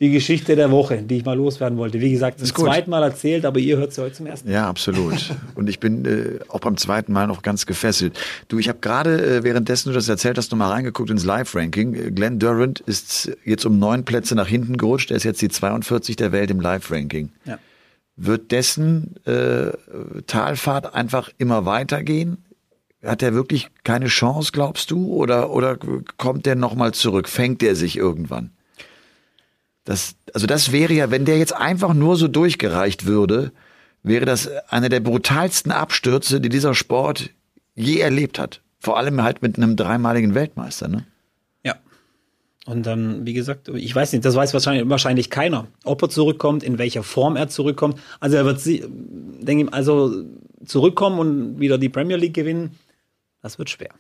die Geschichte der Woche, die ich mal loswerden wollte. Wie gesagt, zum zweiten Mal erzählt, aber ihr hört sie heute zum ersten Mal. Ja, absolut. Und ich bin äh, auch beim zweiten Mal noch ganz gefesselt. Du, ich habe gerade, äh, währenddessen du das erzählt hast, noch mal reingeguckt ins Live-Ranking. Äh, Glenn Durant ist jetzt um neun Plätze nach hinten gerutscht. Er ist jetzt die 42 der Welt im Live-Ranking. Ja. Wird dessen äh, Talfahrt einfach immer weitergehen? Hat er wirklich keine Chance, glaubst du? Oder, oder kommt der nochmal zurück? Fängt er sich irgendwann? Das, also das wäre ja, wenn der jetzt einfach nur so durchgereicht würde, wäre das einer der brutalsten Abstürze, die dieser Sport je erlebt hat. Vor allem halt mit einem dreimaligen Weltmeister, ne? Ja. Und dann, wie gesagt, ich weiß nicht, das weiß wahrscheinlich, wahrscheinlich keiner, ob er zurückkommt, in welcher Form er zurückkommt. Also er wird, denke ich, also zurückkommen und wieder die Premier League gewinnen, das wird schwer.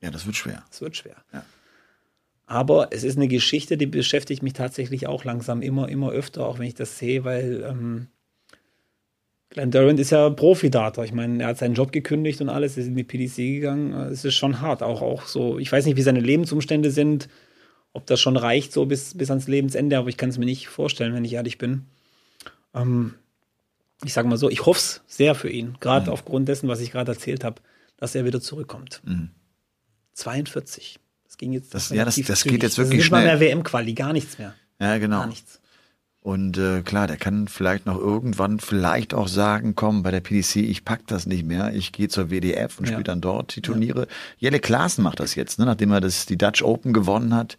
Ja, das wird schwer. Das wird schwer. Ja. Aber es ist eine Geschichte, die beschäftigt mich tatsächlich auch langsam immer, immer öfter, auch wenn ich das sehe, weil ähm, Glenn Durant ist ja Profidater. Ich meine, er hat seinen Job gekündigt und alles, ist in die PDC gegangen. Es ist schon hart, auch, auch so. Ich weiß nicht, wie seine Lebensumstände sind, ob das schon reicht, so bis, bis ans Lebensende, aber ich kann es mir nicht vorstellen, wenn ich ehrlich bin. Ähm, ich sage mal so, ich hoffe es sehr für ihn, gerade aufgrund dessen, was ich gerade erzählt habe, dass er wieder zurückkommt. 42. Das ging jetzt Das- ja, das- das geht jetzt Das wirklich ist nicht mal schnell. mehr WM-Quali, gar nichts mehr. Ja, genau. Gar nichts. Und äh, klar, der kann vielleicht noch irgendwann vielleicht auch sagen, komm, bei der PDC, ich pack das nicht mehr, ich gehe zur WDF und Ja. spiele dann dort die Turniere. Jelle Klaassen macht das jetzt, ne, nachdem er das, die Dutch Open gewonnen hat.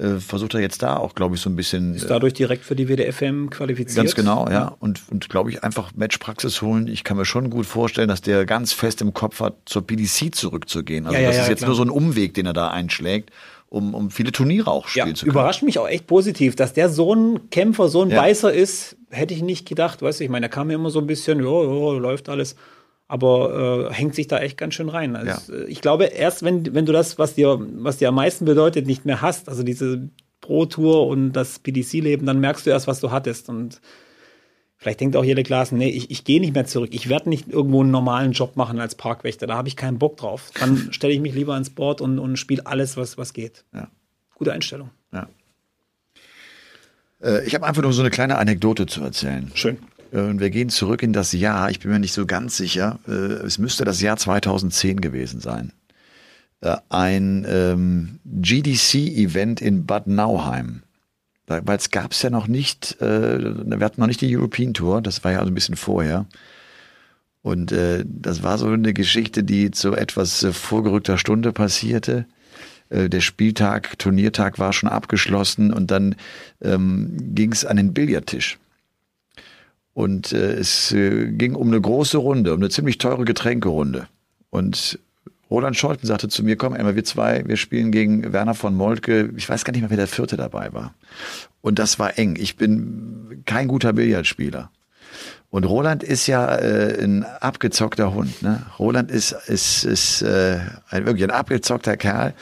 Äh, versucht er jetzt da auch, glaube ich, so ein bisschen. Ist dadurch direkt für die WDFM qualifiziert. Ganz genau, ja. Und, und glaube ich, einfach Matchpraxis holen. Ich kann mir schon gut vorstellen, dass der ganz fest im Kopf hat, zur PDC zurückzugehen. Also Ja, ja, das ja, ist jetzt klar. nur so ein Umweg, den er da einschlägt, um, um viele Turniere auch ja, spielen zu können. überrascht mich auch echt positiv, dass der so ein Kämpfer, so ein Ja. Beißer ist, hätte ich nicht gedacht. Weißt du, ich meine, er kam mir immer so ein bisschen, ja, ja, läuft alles. Aber äh, hängt sich da echt ganz schön rein. Also, äh, Ich glaube, erst wenn, wenn du das, was dir, was dir am meisten bedeutet, nicht mehr hast, also diese Pro-Tour und das PDC-Leben, dann merkst du erst, was du hattest. Und vielleicht denkt auch jeder Klasse, nee, ich, ich gehe nicht mehr zurück. Ich werde nicht irgendwo einen normalen Job machen als Parkwächter. Da habe ich keinen Bock drauf. Dann stelle ich mich lieber ans Board und, und spiele alles, was, was geht. Ja. Gute Einstellung. Ja. Äh, Ich habe einfach nur so eine kleine Anekdote zu erzählen. Schön. Äh, Und wir gehen zurück in das Jahr, ich bin mir nicht so ganz sicher, äh, es müsste das Jahr 2010 gewesen sein. Äh, Ein ähm, GDC-Event in Bad Nauheim. Weil es gab es ja noch nicht, äh, wir hatten noch nicht die European Tour, das war ja also ein bisschen vorher. Und äh, das war so eine Geschichte, die zu etwas äh, vorgerückter Stunde passierte. Der Spieltag, Turniertag war schon abgeschlossen und dann ähm, ging es an den Billardtisch. Und äh, es äh, ging um eine große Runde, um eine ziemlich teure Getränkerunde. Und Roland Scholten sagte zu mir, komm, Emma, wir zwei, wir spielen gegen Werner von Moltke. Ich weiß gar nicht mehr, wer der Vierte dabei war. Und das war eng. Ich bin kein guter Billardspieler. Und Roland ist ja äh, ein abgezockter Hund. Ne? Roland ist, ist, ist äh, ein, wirklich ein abgezockter Kerl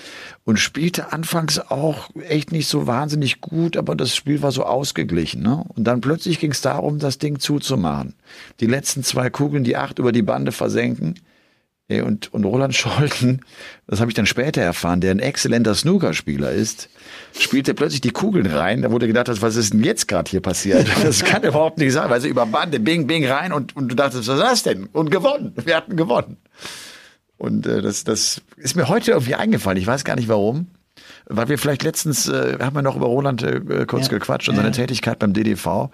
und spielte anfangs auch echt nicht so wahnsinnig gut, aber das Spiel war so ausgeglichen. Ne? Und dann plötzlich ging es darum, das Ding zuzumachen. Die letzten zwei Kugeln, die acht über die Bande versenken. Und, und Roland Scholten, das habe ich dann später erfahren, der ein exzellenter Snookerspieler ist, spielte plötzlich die Kugeln rein. Da wurde gedacht, was ist denn jetzt gerade hier passiert? Das kann überhaupt nicht sein, weil sie über Bande, bing, bing rein und, und du dachtest, was ist das denn? Und gewonnen. Wir hatten gewonnen. Und äh, das, das ist mir heute irgendwie eingefallen. Ich weiß gar nicht warum. Weil wir vielleicht letztens, äh, haben wir noch über Roland äh, kurz Ja. gequatscht und seine Tätigkeit beim DDV.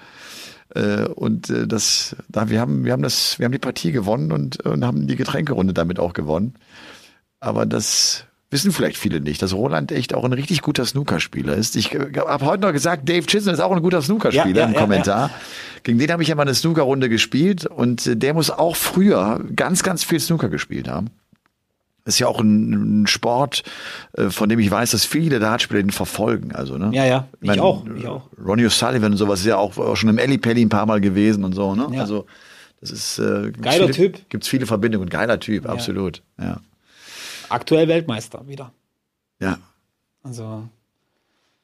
Äh, und äh, das, da wir haben, wir haben das, wir haben die Partie gewonnen und, und haben die Getränkerunde damit auch gewonnen. Aber das wissen vielleicht viele nicht, dass Roland echt auch ein richtig guter Snookerspieler ist. Ich habe heute noch gesagt, Dave Chisholm ist auch ein guter Snookerspieler Ja, ja, im ja, Kommentar. Gegen den habe ich ja mal eine Snookerrunde gespielt und äh, der muss auch früher ganz, ganz viel Snooker gespielt haben. Ist ja auch ein, Sport, äh, von dem ich weiß, dass viele Dartspieler den verfolgen. Also, ne? Ja, ja, ich mein, auch, ich auch. Ronnie O'Sullivan und sowas ist ja auch, schon im Alley Pally ein paar Mal gewesen und so. Ne? Ja. Also das ist äh, gibt's Geiler viele, Typ. Gibt's viele Verbindungen. Geiler Typ, absolut. Ja, Aktuell Weltmeister wieder. ja. Also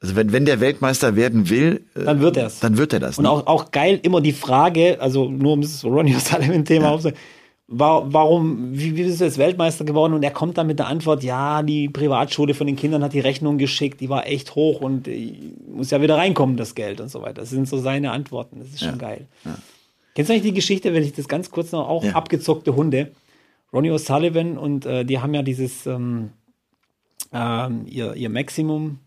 Also wenn wenn der Weltmeister werden will, äh, Dann wird er's. Dann wird er das. Und ne? auch, auch geil immer die Frage, also nur um das Ronnie O'Sullivan-Thema Ja. aufzunehmen, war, warum, wie, wie bist du jetzt Weltmeister geworden? Und er kommt dann mit der Antwort, ja, die Privatschule von den Kindern hat die Rechnung geschickt, die war echt hoch und äh, muss ja wieder reinkommen, das Geld und so weiter. Das sind so seine Antworten, das ist schon geil. Kennst du eigentlich die Geschichte, wenn ich das ganz kurz noch, auch Ja. abgezockte Hunde, Ronnie O'Sullivan und äh, die haben ja dieses, ähm, ähm, ihr, ihr Maximum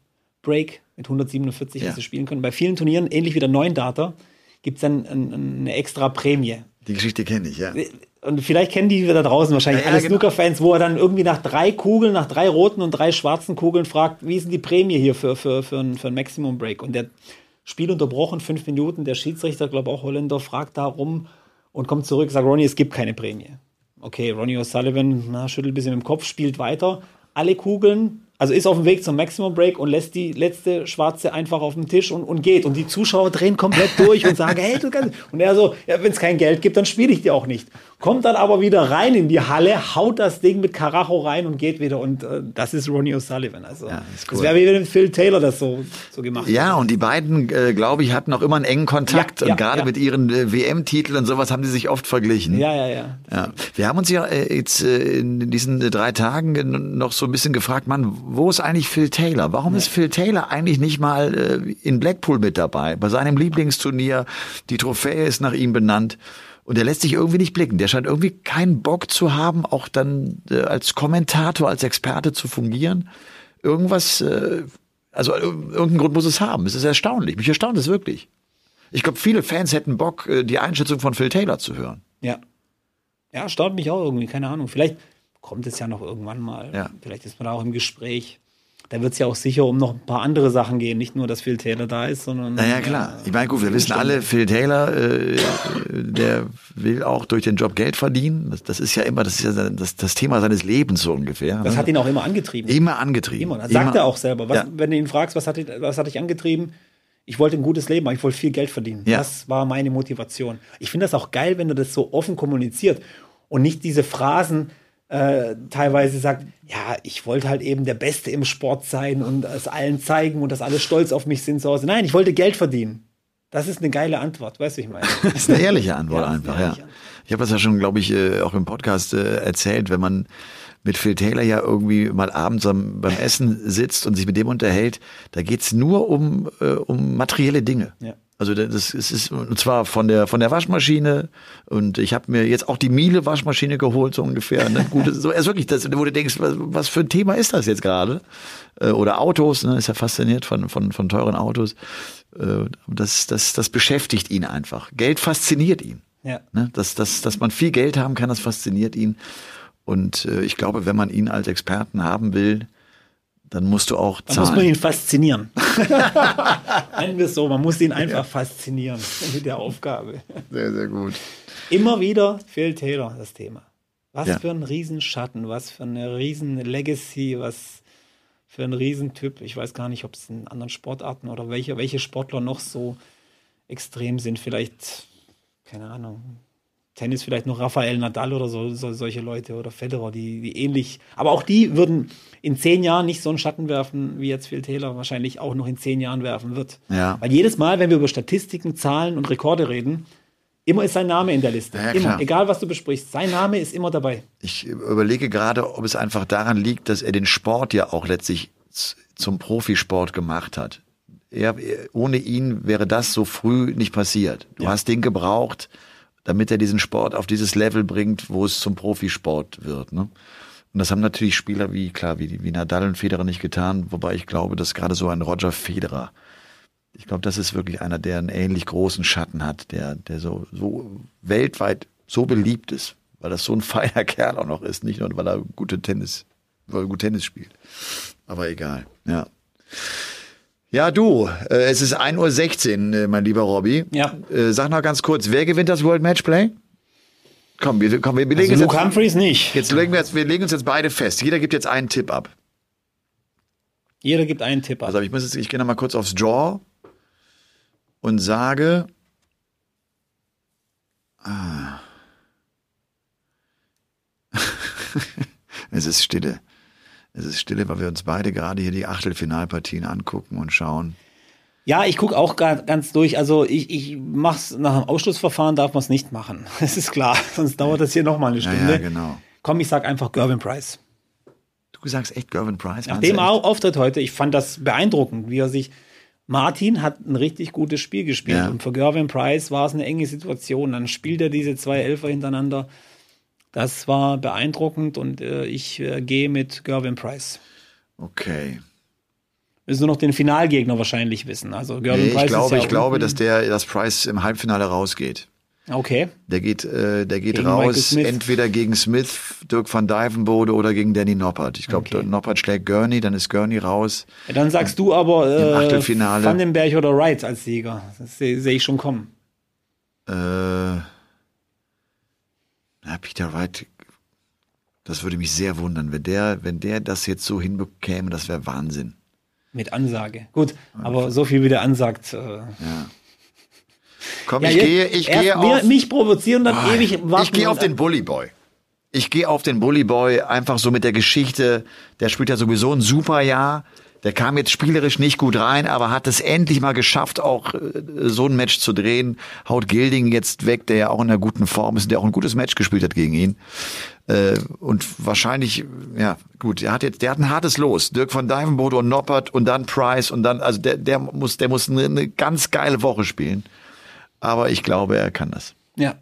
Break mit 147, Ja. was sie spielen können. Bei vielen Turnieren, ähnlich wie der neuen Data, gibt es dann ein, ein, eine extra Prämie. Die Geschichte kenne ich, ja. Und vielleicht kennen die da draußen wahrscheinlich Ja, ja, alle genau. Snooker-Fans, wo er dann irgendwie nach drei Kugeln, nach drei roten und drei schwarzen Kugeln fragt, wie ist denn die Prämie hier für, für, für, ein, für ein Maximum Break? Und der Spiel unterbrochen, fünf Minuten, der Schiedsrichter, glaube auch Holländer, fragt da rum und kommt zurück, sagt Ronnie, es gibt keine Prämie. Okay, Ronnie O'Sullivan na, schüttelt ein bisschen im Kopf, spielt weiter. Alle Kugeln, also ist auf dem Weg zum Maximum Break und lässt die letzte schwarze einfach auf dem Tisch und, und geht. Und die Zuschauer drehen komplett durch und sagen, hey, du kannst. Und er so, ja, wenn es kein Geld gibt, dann spiele ich dir auch nicht. Kommt dann aber wieder rein in die Halle, haut das Ding mit Karacho rein und geht wieder. Und äh, das ist Ronnie O'Sullivan. Also, Ja, ist das cool. wäre wie wenn Phil Taylor das so, so gemacht hat. Ja, und die beiden, äh, glaube ich, hatten auch immer einen engen Kontakt. Ja, ja, und gerade mit ihren äh, WM-Titeln und sowas haben sie sich oft verglichen. Ja, ja, ja. Ja. Wir haben uns ja äh, jetzt äh, in diesen drei Tagen noch so ein bisschen gefragt, Mann, wo ist eigentlich Phil Taylor? Warum ist Phil Taylor eigentlich nicht mal äh, in Blackpool mit dabei? Bei seinem Lieblingsturnier, die Trophäe ist nach ihm benannt. Und er lässt sich irgendwie nicht blicken. Der scheint irgendwie keinen Bock zu haben, auch dann äh, als Kommentator, als Experte zu fungieren. Irgendwas, äh, also äh, irgendeinen Grund muss es haben. Es ist erstaunlich. Mich erstaunt es wirklich. Ich glaube, viele Fans hätten Bock, äh, die Einschätzung von Phil Taylor zu hören. Ja. Ja, erstaunt mich auch irgendwie, keine Ahnung. Vielleicht kommt es ja noch irgendwann mal. Ja. Vielleicht ist man da auch im Gespräch. Da wird es ja auch sicher um noch ein paar andere Sachen gehen. Nicht nur, dass Phil Taylor da ist, sondern. Naja, klar. Ich meine, gut, wir wissen alle, Phil Taylor, äh, der will auch durch den Job Geld verdienen. Das, das ist ja immer, das ist ja das, das Thema seines Lebens so ungefähr. Das ne? hat ihn auch immer angetrieben. Immer angetrieben. Immer. Das sagt Immer. er auch selber. Was, Ja. Wenn du ihn fragst, was hat, dich- was hat dich angetrieben? Ich wollte ein gutes Leben, machen, ich wollte viel Geld verdienen. Ja. Das war meine Motivation. Ich finde das auch geil, wenn er das so offen kommuniziert und nicht diese Phrasen äh, teilweise sagt, ja, ich wollte halt eben der Beste im Sport sein und es allen zeigen und dass alle stolz auf mich sind zu Hause. Nein, ich wollte Geld verdienen. Das ist eine geile Antwort, weißt du, ich meine. Das ist eine ehrliche Antwort Ja, einfach, eine ja. ehrliche Antwort. Ich habe das ja schon, glaube ich, äh, auch im Podcast äh, erzählt, wenn man mit Phil Taylor ja irgendwie mal abends am, beim Essen sitzt und sich mit dem unterhält, da geht's nur um, äh, um materielle Dinge. Ja. Also das ist, ist und zwar von der von der Waschmaschine und ich habe mir jetzt auch die Miele Waschmaschine geholt so ungefähr. Ne? Gut, so also wirklich, das, wo du denkst, was, was für ein Thema ist das jetzt gerade? Äh, Oder Autos, ne? ist ja fasziniert von von von teuren Autos. Äh, Das das das beschäftigt ihn einfach. Geld fasziniert ihn. Ja. Ne? Dass, dass, dass man viel Geld haben kann, das fasziniert ihn. Und äh, ich glaube, wenn man ihn als Experten haben will, dann musst du auch Da muss man zahlen. ihn faszinieren. Nennen wir es so, man muss ihn einfach faszinieren mit der Aufgabe. Sehr, sehr gut. Immer wieder Phil Taylor das Thema. Was Ja. für ein Riesenschatten, was für eine riesen Legacy, was für ein Riesentyp. Ich weiß gar nicht, ob es in anderen Sportarten oder welche, welche Sportler noch so extrem sind. Vielleicht, keine Ahnung, Tennis vielleicht noch Rafael Nadal oder so, so solche Leute oder Federer, die, die ähnlich, aber auch die würden in zehn Jahren nicht so einen Schatten werfen, wie jetzt Phil Taylor wahrscheinlich auch noch in zehn Jahren werfen wird. Ja. Weil jedes Mal, wenn wir über Statistiken, Zahlen und Rekorde reden, immer ist sein Name in der Liste. Ja, immer. klar. Egal, was du besprichst. Sein Name ist immer dabei. Ich überlege gerade, ob es einfach daran liegt, dass er den Sport ja auch letztlich zum Profisport gemacht hat. Er, ohne ihn wäre das so früh nicht passiert. Du hast den gebraucht, damit er diesen Sport auf dieses Level bringt, wo es zum Profisport wird. Ne? Und das haben natürlich Spieler wie, klar, wie, wie Nadal und Federer nicht getan, wobei ich glaube, dass gerade so ein Roger Federer, ich glaube, das ist wirklich einer, der einen ähnlich großen Schatten hat, der, der so, so weltweit so beliebt ist, weil das so ein feiner Kerl auch noch ist, nicht nur, weil er gute Tennis, weil er gut Tennis spielt. Aber egal, ja. Ja, du, äh, es ist 1.16 Uhr, äh, mein lieber Robby. Ja. Äh, sag noch ganz kurz, wer gewinnt das World Matchplay? Komm, wir, komm, wir, legen Also uns Luke jetzt, Humphreys nicht. jetzt legen wir jetzt, wir legen uns jetzt beide fest. Jeder gibt jetzt einen Tipp ab. Jeder gibt einen Tipp ab. Also ich muss jetzt, ich gehe noch mal kurz aufs Draw und sage. Ah. es ist Stille. Es ist Stille, weil wir uns beide gerade hier die Achtelfinalpartien angucken und schauen. Ja, ich gucke auch ga- ganz durch. Also ich, ich mach's nach dem Ausschlussverfahren darf man es nicht machen. Das ist klar. Sonst dauert das hier nochmal eine Ja, Stunde. ja, genau. Komm, ich sag einfach Gervin Price. Du sagst echt Gervin Price? Nach dem Auftritt heute, ich fand das beeindruckend, wie er sich. Martin hat ein richtig gutes Spiel gespielt Ja. und für Gervin Price war es eine enge Situation. Dann spielt er diese zwei Elfer hintereinander. Das war beeindruckend und äh, ich äh, gehe mit Gervin Price. Okay. Müssen nur noch den Finalgegner wahrscheinlich wissen. Also Gervin Nee, Price ich glaube, ja ich glaube, dass der, dass Price im Halbfinale rausgeht. Okay. Der geht, äh, der geht Gegen raus, entweder gegen Smith, Dirk van Dijvenbode oder gegen Danny Noppert. Ich glaube, Okay. Noppert schlägt Gurney, dann ist Gurney raus. Ja, dann sagst du aber äh, Achtelfinale. Vandenberg oder Wright als Sieger. Das sehe seh ich schon kommen. Äh, na, Peter Wright, das würde mich sehr wundern, wenn der, wenn der das jetzt so hinbekäme, das wäre Wahnsinn. Mit Ansage. Gut, aber so viel wie der ansagt. Äh, Ja. Komm, ja, ich gehe, ich gehe auf, mich provozieren, dann ewig warten. ich gehe auf den Bully Boy. Ich gehe auf den Bully Boy einfach so mit der Geschichte. Der spielt ja sowieso ein super Jahr. Der kam jetzt spielerisch nicht gut rein, aber hat es endlich mal geschafft, auch äh, so ein Match zu drehen. Haut Gilding jetzt weg, der ja auch in einer guten Form ist, der auch ein gutes Match gespielt hat gegen ihn. Äh, und wahrscheinlich, ja, gut, er hat jetzt, der hat ein hartes Los. Dirk von Dijvenbode und Noppert und dann Price und dann, also der, der muss, der muss eine, eine ganz geile Woche spielen. Aber ich glaube, er kann das. Ja.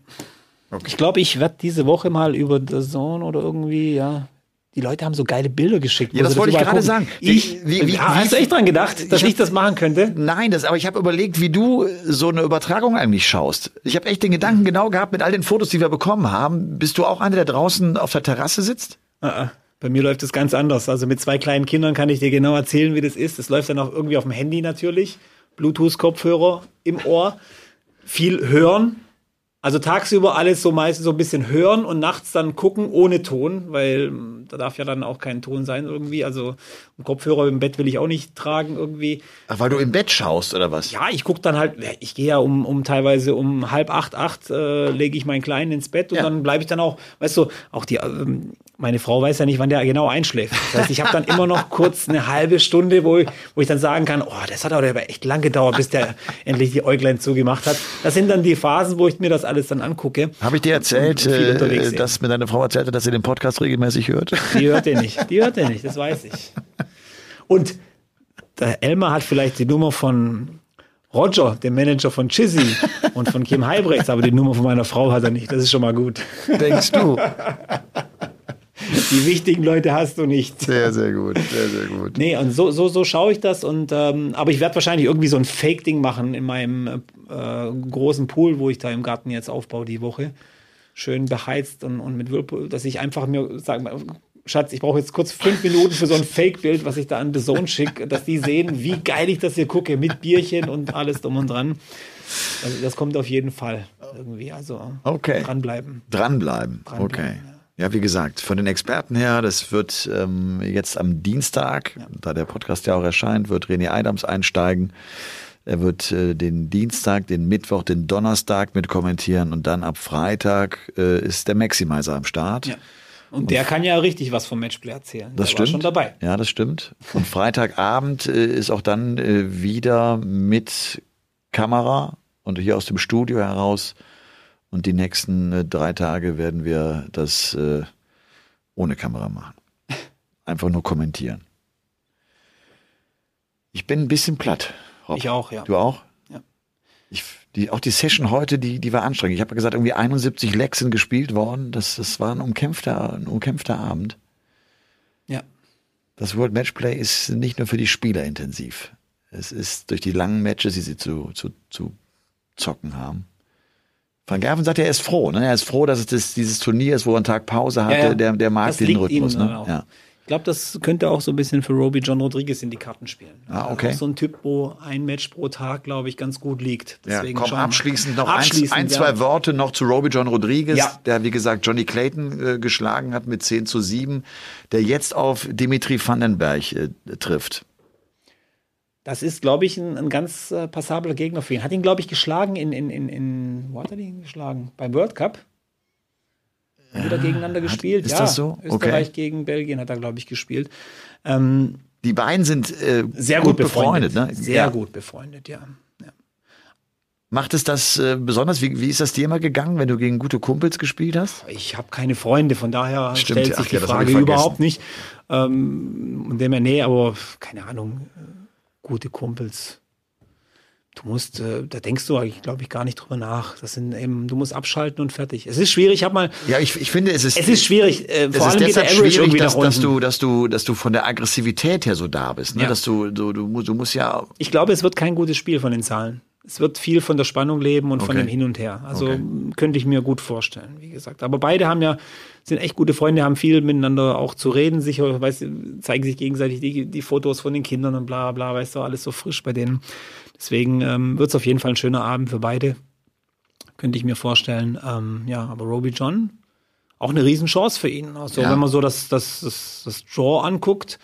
Ich glaube, ich werde diese Woche mal über The Zone oder irgendwie, ja. Die Leute haben so geile Bilder geschickt. Ja, das wollte ich überall gerade gucken. sagen. Wie- Ich, wie- wie- Ja, hast wie- du echt dran gedacht, dass Ich ich, das machen könnte? Nein, das, aber ich habe überlegt, wie du so eine Übertragung eigentlich schaust. Ich habe echt den Gedanken genau gehabt mit all den Fotos, die wir bekommen haben. Bist du auch einer, der draußen auf der Terrasse sitzt? Ah, Bei mir läuft es ganz anders. Also mit zwei kleinen Kindern kann ich dir genau erzählen, wie das ist. Es läuft dann auch irgendwie auf dem Handy natürlich. Bluetooth-Kopfhörer im Ohr. Viel hören. Also tagsüber alles so meistens so ein bisschen hören und nachts dann gucken ohne Ton, weil mm, da darf ja dann auch kein Ton sein irgendwie. Also Kopfhörer im Bett will ich auch nicht tragen irgendwie. Ach, weil du im Bett schaust oder was? Ja, ich guck dann halt, ich gehe ja um, um teilweise um halb acht, acht äh, lege ich meinen Kleinen ins Bett und Ja. dann bleibe ich dann auch, weißt du, auch die, ähm, meine Frau weiß ja nicht, wann der genau einschläft. Das heißt, ich habe dann immer noch kurz eine halbe Stunde, wo ich, wo ich dann sagen kann, oh, das hat aber echt lang gedauert, bis der endlich die Äuglein zugemacht hat. Das sind dann die Phasen, wo ich mir das alles dann angucke. Habe ich dir erzählt, äh, dass mir deine Frau erzählt hat, dass sie den Podcast regelmäßig hört? Die hört er nicht. Die hört er nicht, das weiß ich. Und der Elmar hat vielleicht die Nummer von Roger, dem Manager von Chizzy und von Kim Heibrechts, aber die Nummer von meiner Frau hat er nicht. Das ist schon mal gut. Denkst du? Die wichtigen Leute hast du nicht. Sehr, sehr gut, sehr, sehr gut. Nee, und so, so, so schaue ich das. Und, ähm, aber ich werde wahrscheinlich irgendwie so ein Fake-Ding machen in meinem äh, großen Pool, wo ich da im Garten jetzt aufbaue die Woche. Schön beheizt und, und mit Whirlpool, dass ich einfach mir sage, Schatz, ich brauche jetzt kurz fünf Minuten für so ein Fake-Bild, was ich da an The Zone schicke, dass die sehen, wie geil ich das hier gucke, mit Bierchen und alles drum und dran. Also das kommt auf jeden Fall irgendwie. Also Okay. dranbleiben. Dranbleiben. Dranbleiben, Okay. Ja, wie gesagt, von den Experten her, das wird ähm, jetzt am Dienstag, da der Podcast ja auch erscheint, wird René Adams einsteigen. Er wird äh, den Dienstag, den Mittwoch, den Donnerstag mit kommentieren und dann ab Freitag äh, ist der Maximizer am Start. Ja. Und der kann ja richtig was vom Matchplay erzählen. Das der stimmt. War schon dabei. Ja, das stimmt. Und Freitagabend äh, ist auch dann äh, wieder mit Kamera und hier aus dem Studio heraus. Und die nächsten äh, drei Tage werden wir das äh, ohne Kamera machen. Einfach nur kommentieren. Ich bin ein bisschen platt. Rob. Ich auch, ja. Du auch? Ja. Ich, die, auch die Session heute, die, die war anstrengend. Ich habe ja gesagt, irgendwie 71 Lecks sind gespielt worden. Das, das war ein umkämpfter, ein umkämpfter Abend. Ja. Das World Matchplay ist nicht nur für die Spieler intensiv. Es ist durch die langen Matches, die sie zu, zu, zu zocken haben. Van Gerven sagt, er ist froh. Ne? Er ist froh, dass es das, dieses Turnier ist, wo er einen Tag Pause hatte. Ja, ja. Der, der mag Das den Rhythmus. Ne? auch. Ja. Ich glaube, das könnte auch so ein bisschen für Roby John Rodriguez in die Karten spielen. Ah, okay. Auch so ein Typ, wo ein Match pro Tag, glaube ich, ganz gut liegt. Ja, Deswegen komm, schauen wir. abschließend noch Abschließend, ein, ein ja. zwei Worte noch zu Roby John Rodriguez, Ja. der, wie gesagt, Johnny Clayton äh, geschlagen hat mit 10 zu 7, der jetzt auf Dimitri Vandenberg äh, trifft. Das ist, glaube ich, ein, ein ganz äh, passabler Gegner für ihn. Hat ihn, glaube ich, geschlagen in, in, in, in, wo hat er ihn geschlagen? Beim World Cup? Haben Wieder gegeneinander gespielt. ist ja, das so? Österreich Okay. gegen Belgien hat er, glaube ich, gespielt. Ähm, Die beiden sind äh, sehr gut, befreundet. ne? Sehr ja. gut befreundet, ja. ja. Macht es das äh, besonders? Wie, wie ist das dir immer gegangen, wenn du gegen gute Kumpels gespielt hast? Ich habe keine Freunde, von daher Stimmt, stellt ach sich ja, die Frage überhaupt nicht. Ähm, und dem her, nee, aber keine Ahnung, äh, gute Kumpels. Du musst, äh, da denkst du eigentlich, glaube ich, gar nicht drüber nach. Das sind eben, du musst abschalten und fertig. Es ist schwierig, ich habe mal, Ja, ich, ich finde, es ist, es ist schwierig, äh, es vor ist allem geht der Average schwierig, irgendwie dass, nach dass, du, dass, du, dass du von der Aggressivität her so da bist. Ne? Ja. Dass du, du, du, musst- du musst ja. Ich glaube, es wird kein gutes Spiel von den Zahlen. Es wird viel von der Spannung leben und von Okay. dem Hin und Her. Also Okay. könnte ich mir gut vorstellen, wie gesagt. Aber beide haben ja, sind echt gute Freunde, haben viel miteinander auch zu reden, sicher, weißt, zeigen sich gegenseitig die, die Fotos von den Kindern und bla bla, weißt du, alles so frisch bei denen. Deswegen ähm, wird es auf jeden Fall ein schöner Abend für beide. Könnte ich mir vorstellen. Ähm, ja, aber Roby John, auch eine Riesenchance für ihn. Also Ja. wenn man so das, das, das, das Draw anguckt,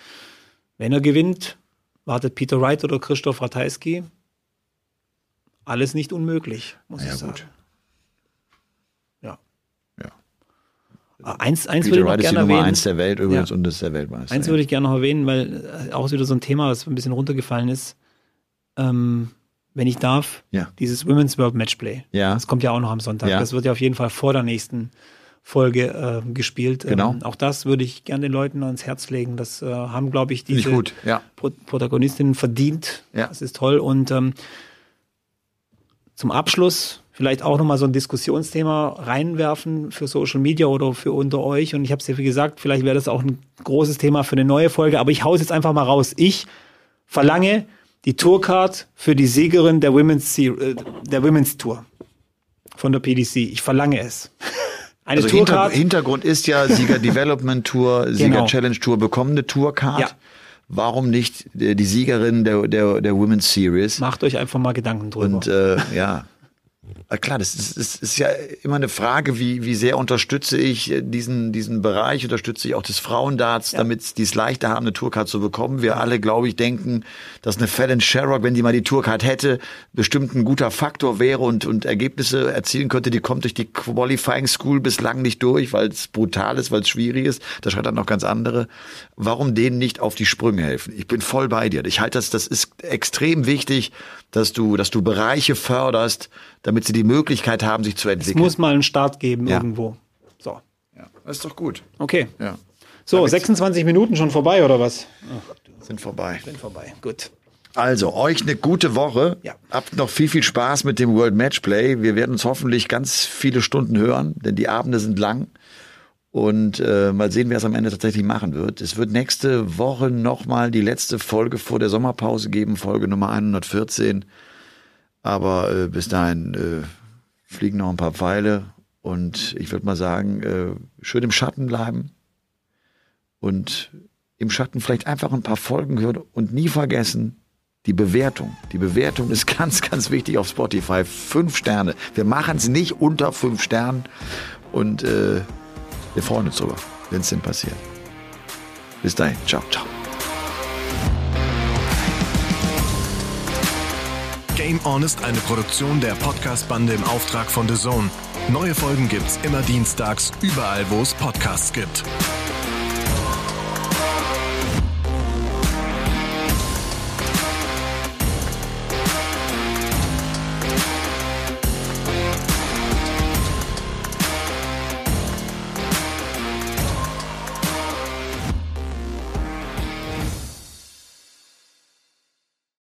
wenn er gewinnt, wartet Peter Wright oder Christoph Ratajski. Alles nicht unmöglich, muss Ja, ich sagen. gut. Ja. Ja. Ah, Eins, eins Peter würde ich noch Wright ist die gerne Nummer erwähnen. eins der Welt übrigens Ja. und ist der Weltmeister. Eins würde ich gerne noch erwähnen, weil äh, auch wieder so ein Thema, das ein bisschen runtergefallen ist. Ähm, wenn ich darf, Ja. dieses Women's World Matchplay. Ja. Das kommt ja auch noch am Sonntag. Ja. Das wird ja auf jeden Fall vor der nächsten Folge äh, gespielt. Genau. Ähm, auch das würde ich gerne den Leuten ans Herz legen. Das äh, haben, glaube ich, diese gut, ja. Pro Protagonistinnen verdient. Ja. Das ist toll. Und ähm, zum Abschluss vielleicht auch nochmal so ein Diskussionsthema reinwerfen für Social Media oder für unter euch. Und ich habe es ja wie gesagt, vielleicht wäre das auch ein großes Thema für eine neue Folge, aber ich hau's jetzt einfach mal raus. Ich verlange die Tourcard für die Siegerin der Women's, äh, der Women's Tour von der PDC. Ich verlange es. Eine also Tourcard. Hintergrund ist ja Sieger Development Tour, Sieger Genau. Challenge Tour bekommen eine Tourcard. Ja. Warum nicht äh, die Siegerin der, der, der Women's Series? Macht euch einfach mal Gedanken drüber. Und äh, ja, klar, das ist, das ist ja immer eine Frage, wie, wie sehr unterstütze ich äh, diesen, diesen Bereich, unterstütze ich auch das Frauendarts, damit die es leichter haben, eine Tourcard zu bekommen. Wir alle, glaube ich, denken, dass eine Fallon Sherrock, wenn die mal die Tourcard hätte, bestimmt ein guter Faktor wäre und, und Ergebnisse erzielen könnte. Die kommt durch die Qualifying School bislang nicht durch, weil es brutal ist, weil es schwierig ist. Da scheitern noch ganz andere. Warum denen nicht auf die Sprünge helfen? Ich bin voll bei dir. Ich halte das, das ist extrem wichtig, dass du, dass du Bereiche förderst, damit sie die Möglichkeit haben, sich zu es entwickeln. muss mal einen Start geben Ja. irgendwo. So. ja, das ist doch gut. Okay. Ja, So, 26 Minuten schon vorbei oder was? sind vorbei. Bin vorbei. Gut. Also, euch eine gute Woche. Ja. Habt noch viel, viel Spaß mit dem World Matchplay. Wir werden uns hoffentlich ganz viele Stunden hören, denn die Abende sind lang. Und äh, mal sehen, wer es am Ende tatsächlich machen wird. Es wird nächste Woche nochmal die letzte Folge vor der Sommerpause geben, Folge Nummer 114. Aber äh, bis dahin äh, fliegen noch ein paar Pfeile. Und ich würde mal sagen, äh, schön im Schatten bleiben. Und im Schatten vielleicht einfach ein paar Folgen hören und nie vergessen, die Bewertung. Die Bewertung ist ganz, ganz wichtig auf Spotify. Fünf Sterne. Wir machen es nicht unter fünf Sternen. Und äh, wir freuen uns drüber, wenn es denn passiert. Bis dahin. Ciao, ciao. Game On ist eine Produktion der Podcast-Bande im Auftrag von The Zone. Neue Folgen gibt's immer dienstags, überall, wo es Podcasts gibt.